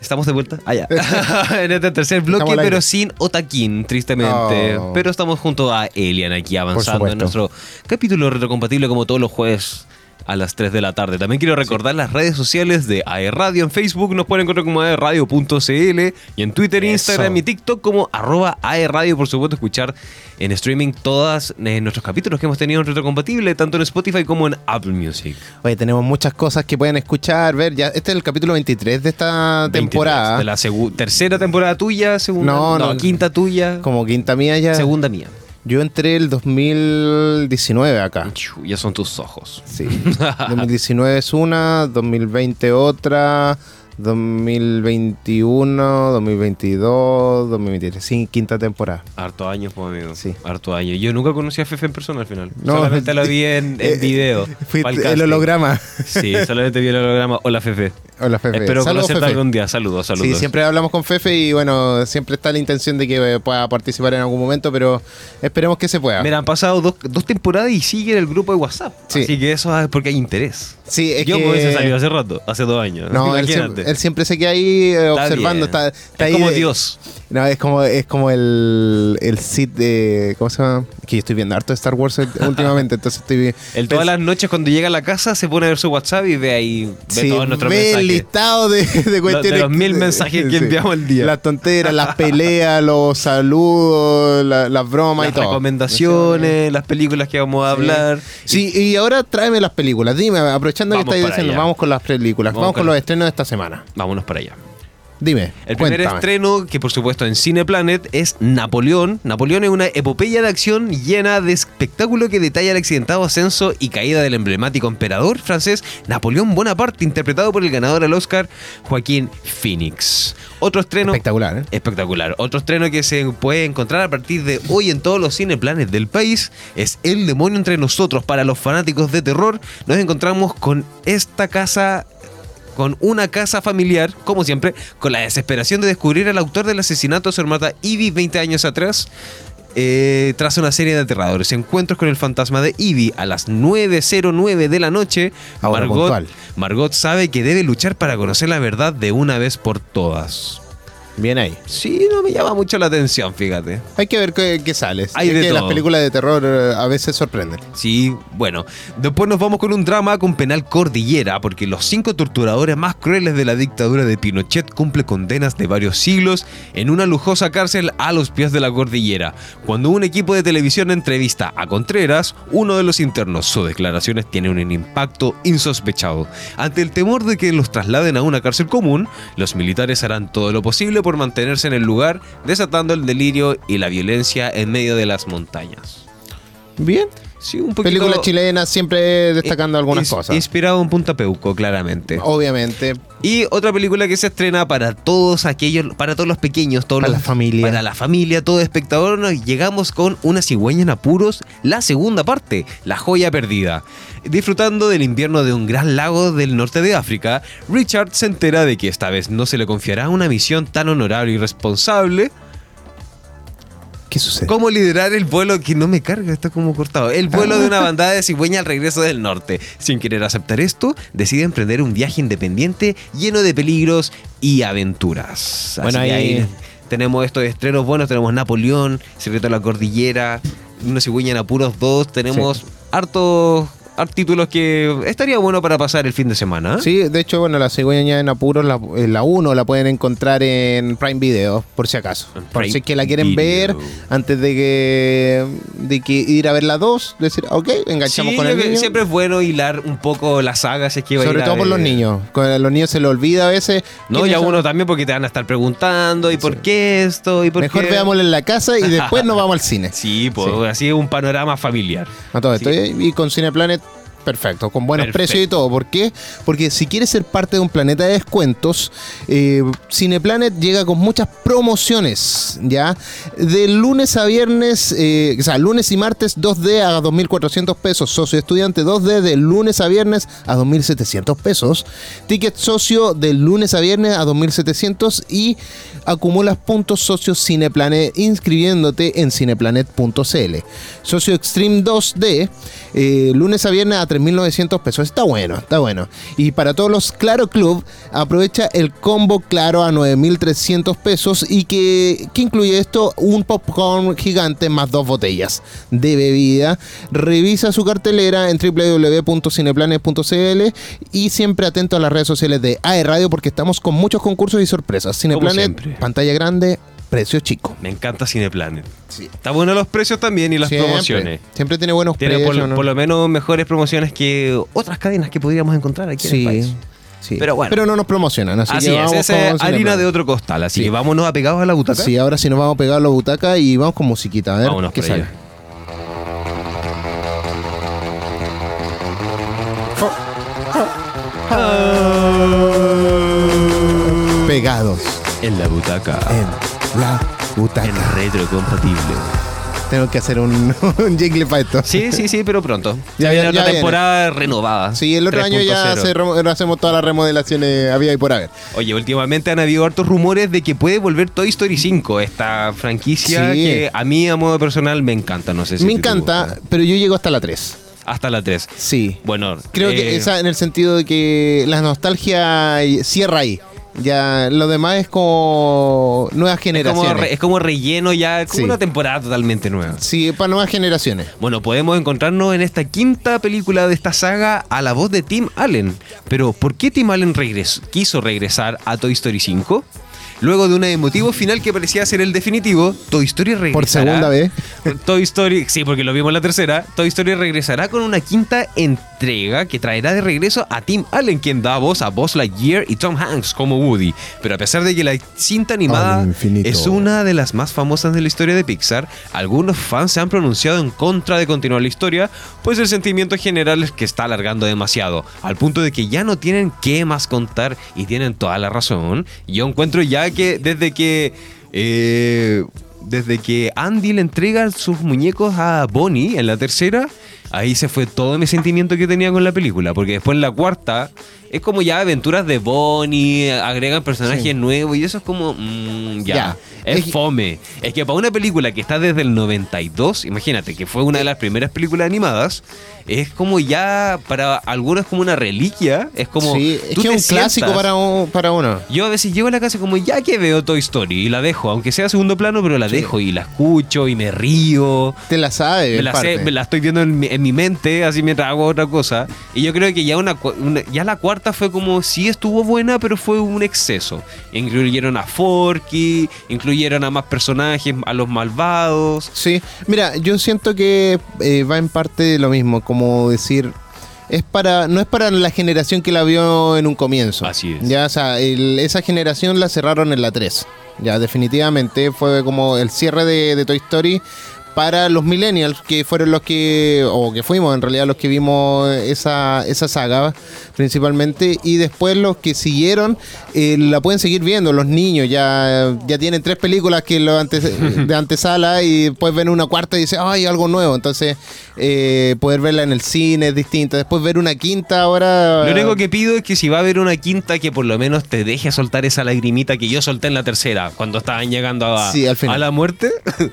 [SPEAKER 2] Estamos de vuelta. Ah, ya. en este tercer bloque, pero sin Otaquín, tristemente.
[SPEAKER 1] Oh.
[SPEAKER 2] Pero estamos junto a Elian aquí avanzando en nuestro capítulo retrocompatible como todos los jueves a las 3 de la tarde. También quiero recordar las redes sociales de AE Radio en Facebook. Nos pueden encontrar como aeradio.cl y en Twitter,
[SPEAKER 1] Eso.
[SPEAKER 2] Instagram y TikTok como arroba AE Radio. Por supuesto, escuchar en streaming todos nuestros capítulos que hemos tenido en retrocompatible, tanto en Spotify como en Apple Music.
[SPEAKER 1] Oye, tenemos muchas cosas que pueden escuchar, ver. Ya, este es el capítulo 23 de esta
[SPEAKER 2] 23,
[SPEAKER 1] temporada.
[SPEAKER 2] De la tercera temporada tuya, segunda.
[SPEAKER 1] No, no.
[SPEAKER 2] quinta tuya.
[SPEAKER 1] Como quinta mía ya.
[SPEAKER 2] Segunda mía.
[SPEAKER 1] Yo entré el 2019 acá.
[SPEAKER 2] Ya son tus ojos.
[SPEAKER 1] Sí. 2019 es una, 2020 otra, 2021, 2022, 2023. Sí, quinta temporada.
[SPEAKER 2] Harto años, pues, amigo.
[SPEAKER 1] Sí.
[SPEAKER 2] Harto años. Yo nunca conocí a Fefe en persona al final.
[SPEAKER 1] No,
[SPEAKER 2] solamente lo vi en, en
[SPEAKER 1] eh,
[SPEAKER 2] video.
[SPEAKER 1] Fuiste
[SPEAKER 2] pa'l
[SPEAKER 1] el holograma.
[SPEAKER 2] Sí, solamente vi el holograma. Hola, Fefe.
[SPEAKER 1] Hola, Fefe.
[SPEAKER 2] Espero
[SPEAKER 1] Saludos,
[SPEAKER 2] conocerte
[SPEAKER 1] Fefe.
[SPEAKER 2] algún día. Saludos, saludos.
[SPEAKER 1] Sí, siempre hablamos con Fefe y bueno, siempre está la intención de que pueda participar en algún momento, pero esperemos que se pueda.
[SPEAKER 2] Mira, han pasado dos, dos temporadas y sigue en el grupo de WhatsApp.
[SPEAKER 1] Sí.
[SPEAKER 2] Así que eso es porque hay interés.
[SPEAKER 1] Sí, es
[SPEAKER 2] Yo
[SPEAKER 1] que...
[SPEAKER 2] me hubiese salido hace rato, hace dos años.
[SPEAKER 1] No, él siempre, él siempre se queda ahí eh,
[SPEAKER 2] Está
[SPEAKER 1] observando, está, está
[SPEAKER 2] es
[SPEAKER 1] ahí
[SPEAKER 2] como
[SPEAKER 1] de-
[SPEAKER 2] Dios.
[SPEAKER 1] No, es como, es como el, el Sith de. ¿Cómo se llama? Que yo estoy viendo harto de Star Wars últimamente, entonces estoy.
[SPEAKER 2] Él todas las noches cuando llega a la casa se pone a ver su WhatsApp y ve ahí ve
[SPEAKER 1] Sí,
[SPEAKER 2] todos nuestros
[SPEAKER 1] ve el
[SPEAKER 2] mensajes.
[SPEAKER 1] listado de, de cuestiones.
[SPEAKER 2] los mil mensajes que enviamos al día.
[SPEAKER 1] Las tonteras, las peleas, los saludos, la- las bromas
[SPEAKER 2] Las
[SPEAKER 1] y todo.
[SPEAKER 2] recomendaciones, las películas que vamos a hablar.
[SPEAKER 1] Sí, y ahora tráeme las películas. Dime, aprovechando
[SPEAKER 2] Vamos
[SPEAKER 1] que estáis
[SPEAKER 2] para
[SPEAKER 1] diciendo,
[SPEAKER 2] allá.
[SPEAKER 1] vamos con las películas.
[SPEAKER 2] Vamos
[SPEAKER 1] Vamos, con
[SPEAKER 2] con-
[SPEAKER 1] los estrenos de esta semana.
[SPEAKER 2] Vámonos para allá.
[SPEAKER 1] Dime.
[SPEAKER 2] El primer
[SPEAKER 1] cuéntame.
[SPEAKER 2] estreno, que por supuesto en Cineplanet, es Napoleón. Napoleón es una epopeya de acción llena de espectáculo que detalla el accidentado ascenso y caída del emblemático emperador francés Napoleón Bonaparte, interpretado por el ganador al Oscar Joaquín Phoenix. Otro estreno
[SPEAKER 1] Espectacular, ¿eh?
[SPEAKER 2] espectacular. Otro estreno que se puede encontrar a partir de hoy en todos los cineplanes del país es El demonio entre nosotros. Para los fanáticos de terror, nos encontramos con esta casa con una casa familiar, como siempre, con la desesperación de descubrir al autor del asesinato de su hermana Ivy 20 años atrás. eh, tras una serie de aterradores encuentros con el fantasma de Ivy a las 9.09 de la noche,
[SPEAKER 1] Ahora
[SPEAKER 2] Margot, sabe que debe luchar para conocer la verdad de una vez por todas.
[SPEAKER 1] Bien ahí.
[SPEAKER 2] Sí, no me llama mucho la atención, fíjate.
[SPEAKER 1] Hay que ver qué, qué sale.
[SPEAKER 2] Hay
[SPEAKER 1] Es
[SPEAKER 2] de
[SPEAKER 1] que las
[SPEAKER 2] todo.
[SPEAKER 1] películas de terror eh, a veces sorprenden.
[SPEAKER 2] Sí, bueno. Después nos vamos con un drama con penal cordillera, porque los cinco torturadores más crueles de la dictadura de Pinochet cumplen condenas de varios siglos en una lujosa cárcel a los pies de la cordillera. Cuando un equipo de televisión entrevista a Contreras, uno de los internos, sus declaraciones tienen un impacto insospechado. Ante el temor de que los trasladen a una cárcel común, los militares harán todo lo posible por mantenerse en el lugar, desatando el delirio y la violencia en medio de las montañas.
[SPEAKER 1] Bien.
[SPEAKER 2] Sí, un poquito...
[SPEAKER 1] Películas chilenas siempre destacando algunas
[SPEAKER 2] Ins-
[SPEAKER 1] cosas.
[SPEAKER 2] Inspirado en Punta Peuco, claramente.
[SPEAKER 1] Obviamente.
[SPEAKER 2] Y otra película que se estrena para todos aquellos, para todos los pequeños, todos
[SPEAKER 1] Para
[SPEAKER 2] los-
[SPEAKER 1] la familia.
[SPEAKER 2] Para la familia, todo espectador, nos llegamos con Una cigüeña en apuros, la segunda parte, La joya perdida. Disfrutando del invierno de un gran lago del norte de África, Richard se entera de que esta vez no se le confiará una misión tan honorable y responsable
[SPEAKER 1] ¿Qué sucede?
[SPEAKER 2] ¿Cómo liderar el vuelo que no me carga? Está como cortado. El vuelo de una bandada de cigüeña al regreso del norte. Sin querer aceptar esto, decide emprender un viaje independiente lleno de peligros y aventuras. Así
[SPEAKER 1] Bueno,
[SPEAKER 2] que
[SPEAKER 1] ahí-
[SPEAKER 2] tenemos estos estrenos buenos. Tenemos Napoleón, Secreto de la Cordillera, Una cigüeña en apuros 2. Tenemos hartos, hartos títulos que estaría bueno para pasar el fin de semana. ¿eh?
[SPEAKER 1] Sí, de hecho, bueno, la cigüeña en apuros, la, la 1 la pueden encontrar en Prime Video, por si acaso.
[SPEAKER 2] En
[SPEAKER 1] Por
[SPEAKER 2] Prime
[SPEAKER 1] si es que la quieren ver antes de que, de que ir a ver la 2, decir, ok, enganchamos
[SPEAKER 2] Sí,
[SPEAKER 1] con el niño.
[SPEAKER 2] siempre es bueno hilar un poco la saga si es que va a
[SPEAKER 1] Sobre
[SPEAKER 2] ir a
[SPEAKER 1] todo por
[SPEAKER 2] ver.
[SPEAKER 1] los niños. Con a los niños se les olvida a veces.
[SPEAKER 2] No, y a uno también porque te van a estar preguntando, ¿y por qué esto? ¿Y por
[SPEAKER 1] Mejor
[SPEAKER 2] qué?
[SPEAKER 1] veámoslo en la casa y después nos vamos al cine.
[SPEAKER 2] Sí, pues
[SPEAKER 1] Sí.
[SPEAKER 2] así es un panorama familiar.
[SPEAKER 1] A todo esto. Y y con Cineplanet, Perfecto, con buenos
[SPEAKER 2] Perfecto.
[SPEAKER 1] precios y todo. ¿Por qué? Porque si quieres ser parte de un planeta de descuentos, eh, Cineplanet llega con muchas promociones, ¿ya? De lunes a viernes, eh, o sea, lunes y martes 2D a 2.400 pesos. Socio estudiante 2D de lunes a viernes a 2.700 pesos. Ticket socio de lunes a viernes a 2.700 y acumulas puntos socios Cineplanet inscribiéndote en cineplanet.cl. Socio Extreme 2D, eh, lunes a viernes a 3.900 pesos. Está bueno, está bueno. Y para todos los Claro Club, aprovecha el combo Claro a 9.300 pesos y que, que incluye esto, un popcorn gigante más dos botellas de bebida. Revisa su cartelera en www.cineplanet.cl y siempre atento a las redes sociales de AE Radio porque estamos con muchos concursos y sorpresas. Cineplanet, pantalla grande, precio chico.
[SPEAKER 2] Me encanta Cineplanet. Está bueno los precios también y las
[SPEAKER 1] Siempre,
[SPEAKER 2] promociones.
[SPEAKER 1] Siempre tiene buenos
[SPEAKER 2] Tiene
[SPEAKER 1] precios.
[SPEAKER 2] por,
[SPEAKER 1] ¿no?
[SPEAKER 2] por lo menos mejores promociones que otras cadenas que podríamos encontrar aquí en el país.
[SPEAKER 1] sí.
[SPEAKER 2] Pero bueno.
[SPEAKER 1] Pero no nos promocionan, así,
[SPEAKER 2] Así,
[SPEAKER 1] que
[SPEAKER 2] es,
[SPEAKER 1] vamos
[SPEAKER 2] es harina de otro costal. Así
[SPEAKER 1] Sí.
[SPEAKER 2] que vámonos apegados a la butaca.
[SPEAKER 1] Sí, ahora sí nos vamos a pegar la butaca y vamos con musiquita. A ver
[SPEAKER 2] Vámonos
[SPEAKER 1] qué sale.
[SPEAKER 2] allá.
[SPEAKER 1] Pegados
[SPEAKER 2] En la butaca.
[SPEAKER 1] en la
[SPEAKER 2] En
[SPEAKER 1] butaca.
[SPEAKER 2] retrocompatible.
[SPEAKER 1] Tengo que hacer un, un jingle para esto.
[SPEAKER 2] Sí, sí, sí, pero pronto.
[SPEAKER 1] Ya
[SPEAKER 2] Ya, viene otra
[SPEAKER 1] ya viene.
[SPEAKER 2] temporada renovada.
[SPEAKER 1] Sí, el otro año ya
[SPEAKER 2] 3.0.
[SPEAKER 1] se hacemos todas las remodelaciones había y por haber.
[SPEAKER 2] Oye, últimamente han habido hartos rumores de que puede volver Toy Story 5, esta franquicia
[SPEAKER 1] Sí.
[SPEAKER 2] que a mí a modo personal me encanta, no sé si
[SPEAKER 1] Me encanta, pero yo llego hasta la 3.
[SPEAKER 2] Hasta la 3.
[SPEAKER 1] Sí.
[SPEAKER 2] Bueno,
[SPEAKER 1] Creo que
[SPEAKER 2] eh,
[SPEAKER 1] esa en el sentido de que la nostalgia cierra ahí. Ya lo demás es como nuevas
[SPEAKER 2] es como,
[SPEAKER 1] generaciones.
[SPEAKER 2] re- es como relleno ya, es como
[SPEAKER 1] Sí.
[SPEAKER 2] una temporada totalmente nueva.
[SPEAKER 1] Sí, para nuevas generaciones.
[SPEAKER 2] Bueno, podemos encontrarnos en esta quinta película de esta saga a la voz de Tim Allen. Pero, ¿por qué Tim Allen regres- quiso regresar a Toy Story 5? Luego de un emotivo final que parecía ser el definitivo, Toy Story regresará.
[SPEAKER 1] Por segunda vez.
[SPEAKER 2] Toy Story, sí, porque lo vimos en la tercera. Toy Story regresará con una quinta entrega que traerá de regreso a Tim Allen, quien da voz a Buzz Lightyear y Tom Hanks como Woody. Pero a pesar de que la cinta animada es una de las más famosas de la historia de Pixar, algunos fans se han pronunciado en contra de continuar la historia, pues el sentimiento general es que está alargando demasiado, al punto de que ya no tienen qué más contar y tienen toda la razón. Yo encuentro ya que desde que... eh, desde que Andy le entrega sus muñecos a Bonnie en la tercera, ahí se fue todo mi sentimiento que tenía con la película. Porque después en la cuarta es como ya aventuras de Bonnie, agregan personajes
[SPEAKER 1] Sí.
[SPEAKER 2] nuevos y eso es como. mm, ya.
[SPEAKER 1] Ya.
[SPEAKER 2] Es, fome. Es que para una película que está desde el 92, imagínate que fue una de las primeras películas animadas, es como ya para algunos como una reliquia. Es como.
[SPEAKER 1] sí, es
[SPEAKER 2] tú
[SPEAKER 1] que
[SPEAKER 2] te
[SPEAKER 1] es un clásico para, un- para uno.
[SPEAKER 2] yo a veces llego a la casa como ya que veo Toy Story y la dejo, aunque sea segundo plano, pero la dejo y la escucho y me río.
[SPEAKER 1] Te la sabe.
[SPEAKER 2] Me la, sé- me la estoy viendo en mi, en mi mente, así mientras hago otra cosa. Y yo creo que ya una, una- ya la cuarta fue como sí estuvo buena, pero fue un exceso. Incluyeron a Forky, incluyeron a más personajes, a los malvados.
[SPEAKER 1] Sí, mira, yo siento que eh, va en parte de lo mismo, como decir, es para, no es para la generación que la vio en un comienzo.
[SPEAKER 2] Así es.
[SPEAKER 1] Ya, o sea, el- esa generación la cerraron en la 3. Ya, definitivamente fue como el cierre de, de Toy Story para los millennials, que fueron los que, o que fuimos en realidad los que vimos esa, esa saga principalmente, y después los que siguieron eh, la pueden seguir viendo, los niños ya, ya tienen tres películas que lo antes, de antesala y después ven una cuarta y dicen, ay, algo nuevo, entonces eh, poder verla en el cine es distinta, después ver una quinta ahora...
[SPEAKER 2] Lo único que pido es que si va a haber una quinta, que por lo menos te deje soltar esa lagrimita que yo solté en la tercera, cuando estaban llegando a,
[SPEAKER 1] Sí, al final.
[SPEAKER 2] a la muerte.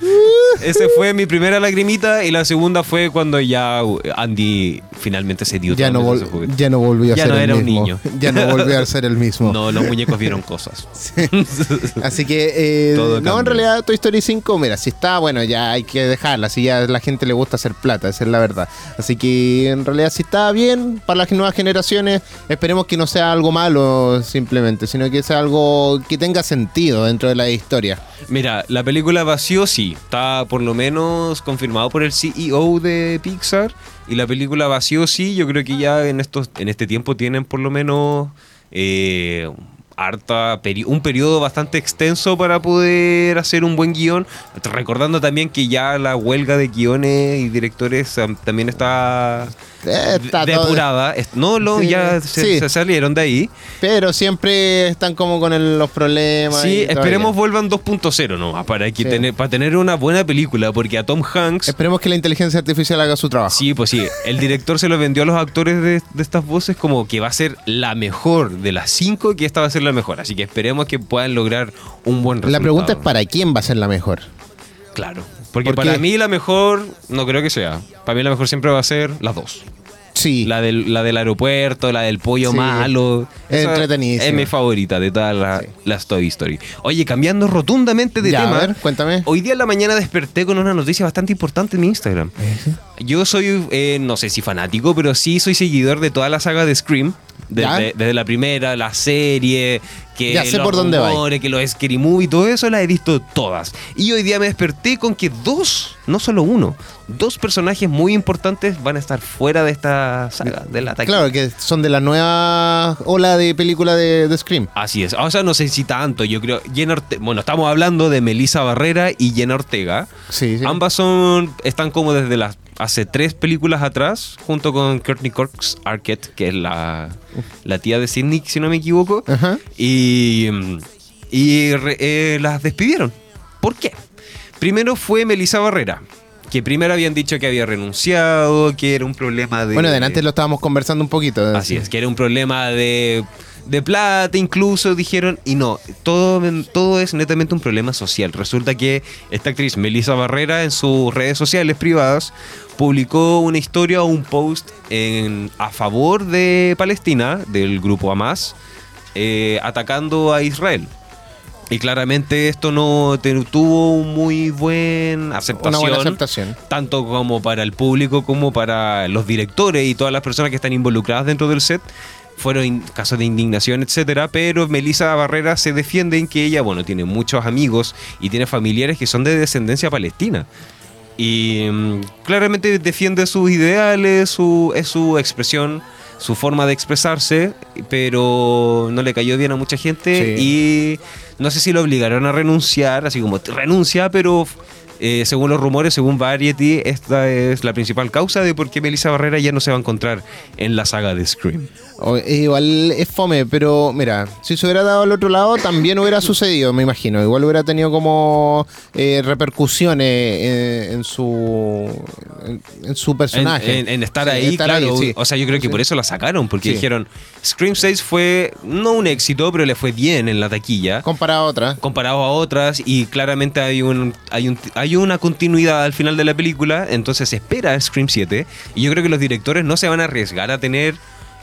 [SPEAKER 2] Ese fue mi primera lagrimita y la segunda fue cuando ya Andy finalmente se dio
[SPEAKER 1] ya no, vol- ya no volvió a
[SPEAKER 2] Ya
[SPEAKER 1] ser
[SPEAKER 2] no
[SPEAKER 1] el
[SPEAKER 2] era un
[SPEAKER 1] mismo.
[SPEAKER 2] niño.
[SPEAKER 1] Ya no volvió a ser el mismo.
[SPEAKER 2] No, los muñecos vieron cosas.
[SPEAKER 1] Así que, eh, no, en realidad Toy Story 5, mira, si está, bueno, ya hay que dejarla, si ya a la gente le gusta hacer plata, esa es la verdad. Así que, en realidad, si está bien para las nuevas generaciones, esperemos que no sea algo malo simplemente, sino que sea algo que tenga sentido dentro de la historia.
[SPEAKER 2] Mira, la película Vacío sí, está por lo menos confirmado por el CEO de Pixar. Y la película Vacío sí, yo creo que ya en estos, en este tiempo tienen por lo menos eh, harta un periodo bastante extenso para poder hacer un buen guion. Recordando también que ya la huelga de guiones y directores am, también está,
[SPEAKER 1] está
[SPEAKER 2] depurada. No, lo,
[SPEAKER 1] Sí,
[SPEAKER 2] ya se,
[SPEAKER 1] sí.
[SPEAKER 2] se salieron de ahí.
[SPEAKER 1] Pero siempre están como con el- los problemas.
[SPEAKER 2] Sí, esperemos vuelvan 2.0 nomás para, que
[SPEAKER 1] Sí.
[SPEAKER 2] tener, para tener una buena película, porque a Tom Hanks...
[SPEAKER 1] Esperemos que la inteligencia artificial haga su trabajo.
[SPEAKER 2] Sí, pues sí. El director se lo vendió a los actores de, de estas voces como que va a ser la mejor de las cinco, que esta va a ser la mejor. Así que esperemos que puedan lograr un buen resultado.
[SPEAKER 1] La pregunta es para quién va a ser la mejor.
[SPEAKER 2] Claro. Porque
[SPEAKER 1] ¿Por
[SPEAKER 2] para mí la mejor, no creo que sea. Para mí la mejor siempre va a ser las dos.
[SPEAKER 1] Sí.
[SPEAKER 2] La del, la del aeropuerto, la del pollo
[SPEAKER 1] Sí.
[SPEAKER 2] malo.
[SPEAKER 1] Es entretenidísima.
[SPEAKER 2] Es mi favorita de todas la-
[SPEAKER 1] Sí.
[SPEAKER 2] las Toy Story. Oye, cambiando rotundamente de
[SPEAKER 1] Ya,
[SPEAKER 2] tema.
[SPEAKER 1] a ver, cuéntame.
[SPEAKER 2] Hoy día en la mañana desperté con una noticia bastante importante en mi Instagram. Yo soy, eh, no sé si fanático, pero sí soy seguidor de toda la saga de Scream. Desde, desde la primera, la serie, que
[SPEAKER 1] Ya sé
[SPEAKER 2] los
[SPEAKER 1] por dónde va.
[SPEAKER 2] rumores, que los Scary Movie, todo eso las he visto todas. Y hoy día me desperté con que dos, no solo uno, dos personajes muy importantes van a estar fuera de esta saga, del ataque.
[SPEAKER 1] Claro, que son de la nueva ola de película de, de Scream.
[SPEAKER 2] Así es. O sea, no sé si tanto. Yo creo. Bueno, estamos hablando de Melissa Barrera y Jenna Ortega.
[SPEAKER 1] Sí, sí.
[SPEAKER 2] Ambas son. están como desde las. Hace tres películas atrás, junto con Courtney Cox Arquette, que es la, la tía de Sidney, si no me equivoco.
[SPEAKER 1] Ajá.
[SPEAKER 2] Y. Y re- eh, las despidieron. ¿Por qué? Primero fue Melissa Barrera. Que primero habían dicho que había renunciado, que era un problema de.
[SPEAKER 1] Bueno, delante lo estábamos conversando un poquito.
[SPEAKER 2] Así es, que era un problema de, de plata incluso, dijeron, y no, todo, todo es netamente un problema social. Resulta que esta actriz, Melissa Barrera, en sus redes sociales privadas, publicó una historia o un post en, a favor de Palestina, del grupo Hamas, eh, atacando a Israel. Y claramente esto no tuvo un muy buen aceptación
[SPEAKER 1] buena aceptación.
[SPEAKER 2] tanto como para el público como para los directores y todas las personas que están involucradas dentro del set. Fueron casos de indignación, etcétera, pero Melissa Barrera se defiende en que ella, bueno, tiene muchos amigos y tiene familiares que son de descendencia palestina. Y mm, claramente defiende sus ideales, su, es su expresión, su forma de expresarse, pero no le cayó bien a mucha gente y no sé si lo obligaron a renunciar, así como renuncia, pero eh, según los rumores, según Variety, esta es la principal causa de por qué Melissa Barrera ya no se va a encontrar en la saga de Scream.
[SPEAKER 1] O- igual es fome, pero mira, si se hubiera dado al otro lado también hubiera sucedido, me imagino. Igual hubiera tenido como eh, repercusiones eh, en su en, en su personaje.
[SPEAKER 2] En, estar
[SPEAKER 1] Sí,
[SPEAKER 2] ahí,
[SPEAKER 1] estar
[SPEAKER 2] claro.
[SPEAKER 1] sí.
[SPEAKER 2] O sea, yo creo que
[SPEAKER 1] Sí.
[SPEAKER 2] por eso la sacaron, porque dijeron, Scream 6 fue no un éxito, pero le fue bien en la taquilla.
[SPEAKER 1] Comparado a otra.
[SPEAKER 2] comparado a otras y claramente hay un, hay un hay una continuidad al final de la película, entonces se espera Scream 7 y yo creo que los directores no se van a arriesgar a tener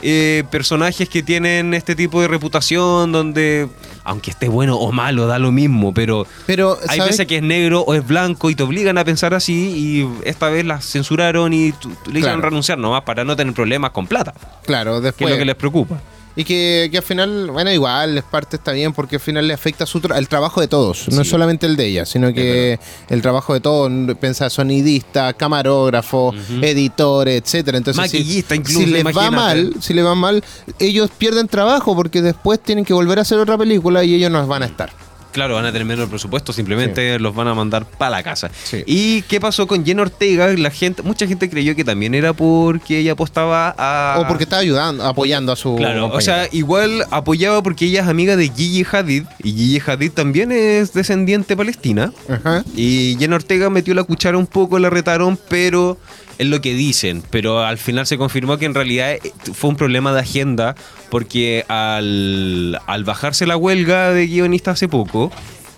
[SPEAKER 2] eh, personajes que tienen este tipo de reputación donde aunque esté bueno o malo da lo mismo, pero
[SPEAKER 1] Pero,
[SPEAKER 2] hay
[SPEAKER 1] ¿sabes?
[SPEAKER 2] veces que es negro o es blanco y te obligan a pensar así y esta vez las censuraron y le hicieron
[SPEAKER 1] Claro.
[SPEAKER 2] renunciar nomás para no tener problemas con plata,
[SPEAKER 1] Claro,
[SPEAKER 2] que
[SPEAKER 1] después.
[SPEAKER 2] es lo que les preocupa.
[SPEAKER 1] Y que, que al final, bueno, igual, es parte está bien porque al final le afecta su tra- el trabajo de todos. No es solamente el de ella, sino que el trabajo de todos, piensa sonidista, camarógrafo, editores, etcétera. Entonces, si-
[SPEAKER 2] Maquillista incluso,
[SPEAKER 1] si les va mal, si les va mal, ellos pierden trabajo porque después tienen que volver a hacer otra película y ellos no van a estar.
[SPEAKER 2] Claro, van a tener menos presupuesto, simplemente los van a mandar para la casa.
[SPEAKER 1] Sí.
[SPEAKER 2] ¿Y qué pasó con Jenna Ortega? La gente, mucha gente creyó que también era porque ella apostaba a.
[SPEAKER 1] O porque está ayudando, apoyando a su
[SPEAKER 2] Claro, o sea, igual apoyaba porque ella es amiga de Gigi Hadid y Gigi Hadid también es descendiente palestina.
[SPEAKER 1] Ajá.
[SPEAKER 2] Y Jenna Ortega metió la cuchara un poco, la retaron, pero es lo que dicen. Pero al final se confirmó que en realidad eh, fue un problema de agenda, porque al, al bajarse la huelga de guionistas hace poco,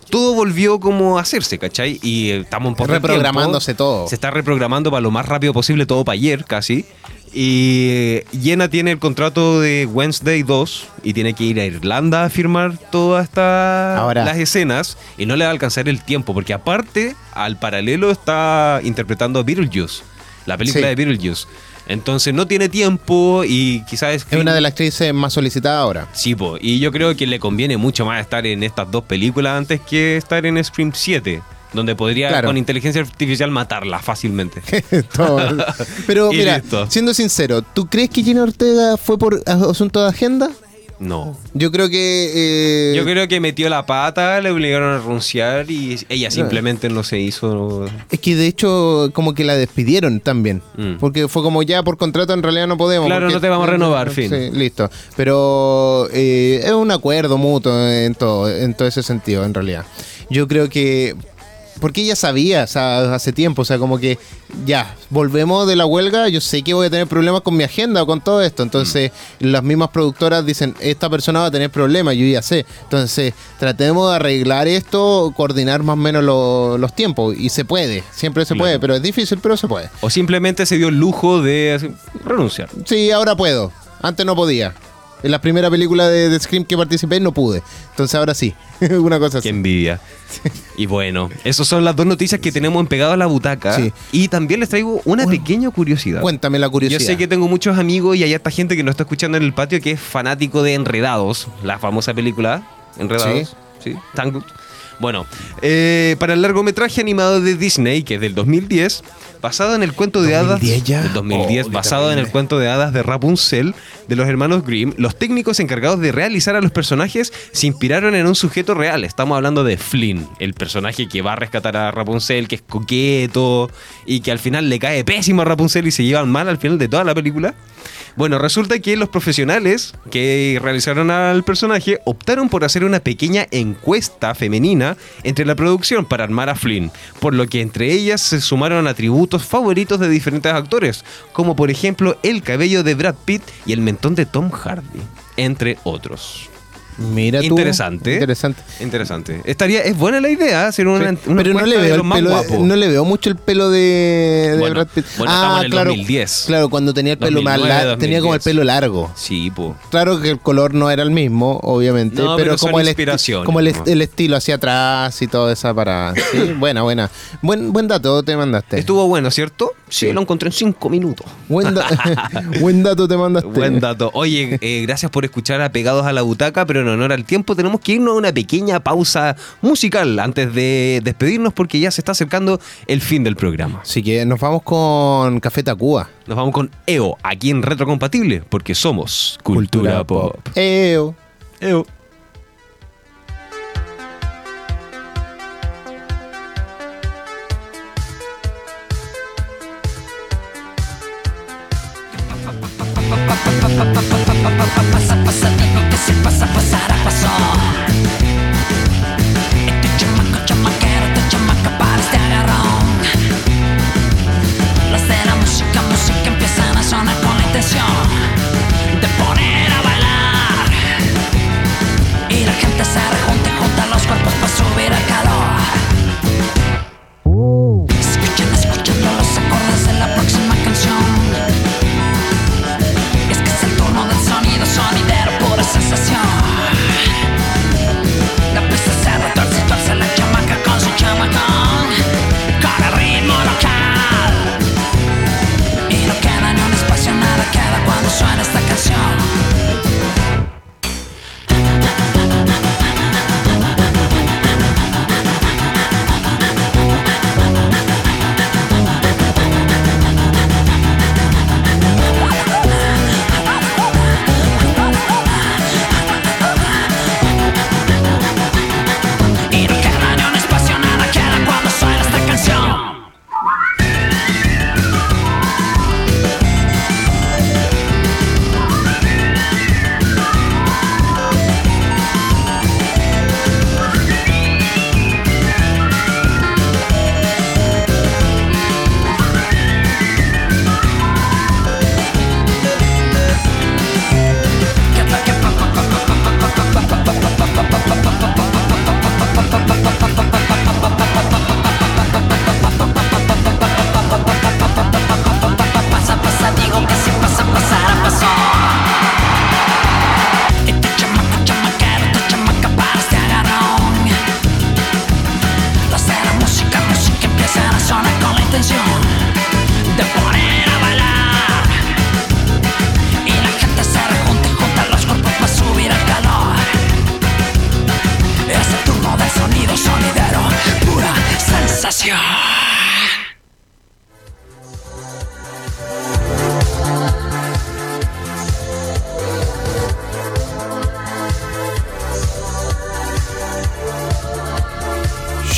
[SPEAKER 2] todo volvió como a hacerse, ¿cachai? Y eh, estamos en poco
[SPEAKER 1] Reprogramándose
[SPEAKER 2] tiempo.
[SPEAKER 1] todo.
[SPEAKER 2] Se está reprogramando para lo más rápido posible, todo para ayer casi. Y eh, Jenna tiene el contrato de Wednesday 2 y tiene que ir a Irlanda a firmar todas estas las escenas y no le va a alcanzar el tiempo porque aparte al paralelo está interpretando a Beetlejuice, la película
[SPEAKER 1] Sí.
[SPEAKER 2] de Beetlejuice. Entonces no tiene tiempo y quizás
[SPEAKER 1] Es una de las actrices más solicitadas ahora.
[SPEAKER 2] Sí, po, y yo creo que le conviene mucho más estar en estas dos películas antes que estar en Scream 7, donde podría
[SPEAKER 1] Claro.
[SPEAKER 2] con inteligencia artificial matarla fácilmente.
[SPEAKER 1] Pero mira,
[SPEAKER 2] listo.
[SPEAKER 1] siendo sincero, ¿tú crees que Jenna Ortega fue por asunto de agenda?
[SPEAKER 2] No.
[SPEAKER 1] Yo creo que. eh,
[SPEAKER 2] Yo creo que metió la pata, le obligaron a renunciar y ella simplemente no se hizo.
[SPEAKER 1] Es que de hecho, como que la despidieron también.
[SPEAKER 2] Mm.
[SPEAKER 1] Porque fue como ya por contrato en realidad no podemos.
[SPEAKER 2] Claro,
[SPEAKER 1] porque-
[SPEAKER 2] no te vamos a renovar, fin.
[SPEAKER 1] Sí, listo. Pero eh, es un acuerdo mutuo en todo, en todo ese sentido, en realidad. Yo creo que. Porque ella sabía, o sea, hace tiempo, o sea, como que ya, volvemos de la huelga, yo sé que voy a tener problemas con mi agenda o con todo esto. Entonces,
[SPEAKER 2] Mm.
[SPEAKER 1] las mismas productoras dicen, esta persona va a tener problemas, yo ya sé. Entonces, tratemos de arreglar esto, coordinar más o menos lo- los tiempos. Y se puede, siempre se
[SPEAKER 2] Claro.
[SPEAKER 1] puede, pero es difícil, pero se puede.
[SPEAKER 2] O simplemente se dio el lujo de renunciar.
[SPEAKER 1] Sí, ahora puedo. Antes no podía. En la primera película de, de Scream que participé no pude. Entonces ahora sí. Una cosa
[SPEAKER 2] Qué
[SPEAKER 1] así.
[SPEAKER 2] envidia. Y bueno, esas son las dos noticias que tenemos en pegado a la butaca.
[SPEAKER 1] Sí.
[SPEAKER 2] Y también les traigo una pequeña curiosidad.
[SPEAKER 1] Cuéntame la curiosidad.
[SPEAKER 2] Yo sé que tengo muchos amigos y hay harta gente que nos está escuchando en el patio que es fanático de Enredados, la famosa película Enredados. Sí. Tangled. Bueno, eh, para el largometraje animado de Disney, que es del 2010, basado en el cuento de hadas.
[SPEAKER 1] 2010 ya.
[SPEAKER 2] Del 2010,
[SPEAKER 1] Oh, qué
[SPEAKER 2] basado en el cuento de hadas de Rapunzel de los hermanos Grimm, los técnicos encargados de realizar a los personajes se inspiraron en un sujeto real. Estamos hablando de Flynn, el personaje que va a rescatar a Rapunzel, que es coqueto y que al final le cae pésimo a Rapunzel y se llevan mal al final de toda la película. Bueno, resulta que los profesionales que realizaron al personaje optaron por hacer una pequeña encuesta femenina entre la producción para armar a Flynn, por lo que entre ellas se sumaron atributos favoritos de diferentes actores, como por ejemplo el cabello de Brad Pitt y el mentón de Tom Hardy, entre otros.
[SPEAKER 1] Mira tú.
[SPEAKER 2] Interesante.
[SPEAKER 1] Interesante.
[SPEAKER 2] Interesante. Estaría, es buena la idea hacer una,
[SPEAKER 1] Sí,
[SPEAKER 2] una
[SPEAKER 1] pero no le veo el pelo, no le veo mucho el pelo de, de
[SPEAKER 2] Bueno,
[SPEAKER 1] Brad Pitt.
[SPEAKER 2] bueno, estamos en el 2010.
[SPEAKER 1] Claro, cuando tenía el pelo más
[SPEAKER 2] 2009,
[SPEAKER 1] largo, tenía como el
[SPEAKER 2] 2010.
[SPEAKER 1] pelo largo.
[SPEAKER 2] Sí, po.
[SPEAKER 1] Claro que el color no era el mismo, obviamente,
[SPEAKER 2] No,
[SPEAKER 1] pero,
[SPEAKER 2] pero
[SPEAKER 1] como, el, como el, estilo hacia atrás y toda esa para. Sí, buena, buena. Buen, buen dato te mandaste.
[SPEAKER 2] Estuvo bueno, ¿cierto? Sí, lo encontré en cinco minutos.
[SPEAKER 1] Buen, da- buen dato te mandaste.
[SPEAKER 2] Buen dato. Oye, eh, gracias por escuchar a Pegados a la Butaca, pero en honor al tiempo tenemos que irnos a una pequeña pausa musical antes de despedirnos porque ya se está acercando el fin del programa.
[SPEAKER 1] Así que nos vamos con Café Tacuba.
[SPEAKER 2] Nos vamos con EO, aquí en Retrocompatible, porque somos Cultura, Pop.
[SPEAKER 1] Eo.
[SPEAKER 2] EO.
[SPEAKER 4] Pasa, sonar con la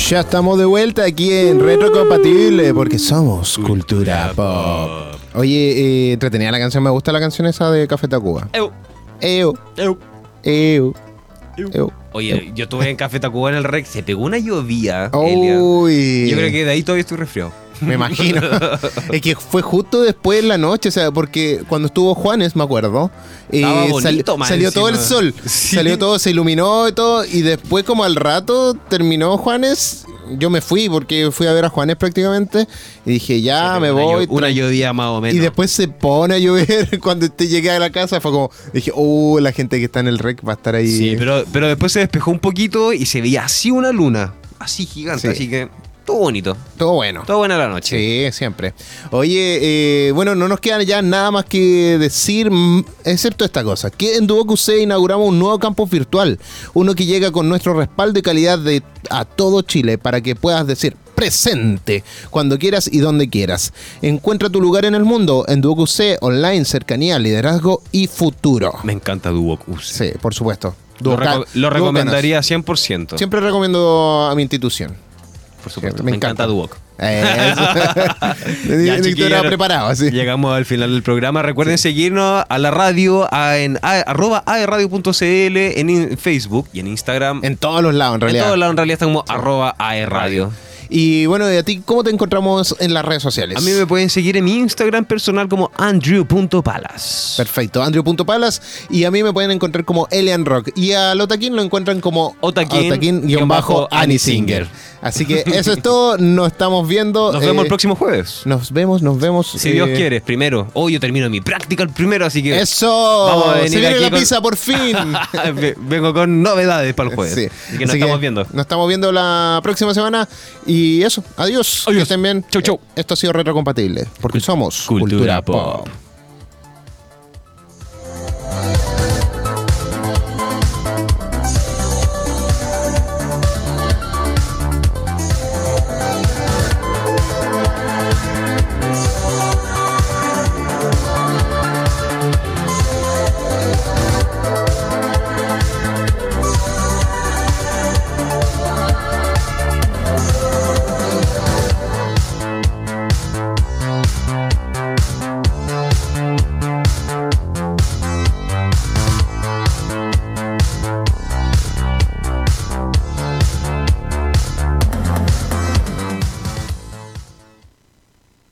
[SPEAKER 1] Ya estamos de vuelta aquí en Retrocompatible porque somos Cultura Pop. Oye, eh, entretenida la canción, me gusta la canción esa de Café Tacuba.
[SPEAKER 2] Eu,
[SPEAKER 1] Ew,
[SPEAKER 2] eu.
[SPEAKER 1] ew, ew.
[SPEAKER 2] Oye, yo estuve en Café Tacuba en el REC, se pegó una llovía. Elia.
[SPEAKER 1] Uy.
[SPEAKER 2] Yo creo que de ahí todavía estoy resfriado.
[SPEAKER 1] Me imagino. es que fue justo después en la noche, o sea, porque cuando estuvo Juanes, me acuerdo, eh, sal-
[SPEAKER 2] bonito,
[SPEAKER 1] salió todo el sol,
[SPEAKER 2] Sí.
[SPEAKER 1] salió todo, se iluminó y todo, y después como al rato terminó Juanes, yo me fui porque fui a ver a Juanes prácticamente, y dije, ya me
[SPEAKER 2] una
[SPEAKER 1] voy.
[SPEAKER 2] llo- Una llovía más o menos.
[SPEAKER 1] y después se pone a llover cuando te llegué a la casa, fue como, dije, oh, la gente que está en el rec va a estar ahí.
[SPEAKER 2] Sí, pero, pero después se despejó un poquito y se veía así una luna. Así gigante,
[SPEAKER 1] Sí.
[SPEAKER 2] así que todo bonito.
[SPEAKER 1] Todo bueno.
[SPEAKER 2] Todo buena la noche.
[SPEAKER 1] Sí, siempre. Oye, eh, bueno, no nos queda ya nada más que decir, mm, excepto esta cosa, que en Duoc UC inauguramos un nuevo campus virtual, uno que llega con nuestro respaldo y calidad de a todo Chile para que puedas decir presente cuando quieras y donde quieras. Encuentra tu lugar en el mundo en Duoc UC, online, cercanía, liderazgo y futuro.
[SPEAKER 2] Me encanta Duoc.
[SPEAKER 1] Sí, por supuesto.
[SPEAKER 2] Lo,
[SPEAKER 1] Duoca-
[SPEAKER 2] reco- lo recomendaría 100%.
[SPEAKER 1] Siempre recomiendo a mi institución.
[SPEAKER 2] Por supuesto.
[SPEAKER 1] me
[SPEAKER 2] Me, encanta. Duoc.
[SPEAKER 1] Eso.
[SPEAKER 2] Chiquillos,
[SPEAKER 1] era preparado, así.
[SPEAKER 2] Llegamos al final del programa. Recuerden seguirnos a la radio a- en a- arroba aerradio.cl en Facebook y en Instagram.
[SPEAKER 1] En todos los lados, en
[SPEAKER 2] En
[SPEAKER 1] realidad.
[SPEAKER 2] todos lados en realidad estamos arroba aerradio.
[SPEAKER 1] Y bueno, ¿y a ti cómo te encontramos en las redes sociales?
[SPEAKER 2] A mí me pueden seguir en mi Instagram personal como andrew.palas.
[SPEAKER 1] Perfecto, Andrew.palas. Y a mí me pueden encontrar como Elian Rock. Y a Lotaquín lo encuentran como
[SPEAKER 2] Otaquín,
[SPEAKER 1] Así que eso es todo. Nos estamos viendo.
[SPEAKER 2] Nos vemos
[SPEAKER 1] eh,
[SPEAKER 2] el próximo jueves.
[SPEAKER 1] Nos vemos, nos vemos.
[SPEAKER 2] Si
[SPEAKER 1] eh,
[SPEAKER 2] Dios quiere, primero. Hoy yo termino mi práctica el primero, así que.
[SPEAKER 1] Eso.
[SPEAKER 2] Vamos a venir
[SPEAKER 1] Se viene
[SPEAKER 2] aquí
[SPEAKER 1] la
[SPEAKER 2] con-
[SPEAKER 1] pizza por fin.
[SPEAKER 2] Ve- Vengo con novedades para el jueves.
[SPEAKER 1] Sí.
[SPEAKER 2] Así que nos
[SPEAKER 1] Así
[SPEAKER 2] estamos viendo.
[SPEAKER 1] Nos estamos viendo la próxima semana. Y eso, adiós. Que estén bien.
[SPEAKER 2] Chau, chau.
[SPEAKER 1] Esto ha sido retrocompatible. Porque somos
[SPEAKER 2] Cultura
[SPEAKER 1] Cultura,
[SPEAKER 2] Pop.
[SPEAKER 1] Pop.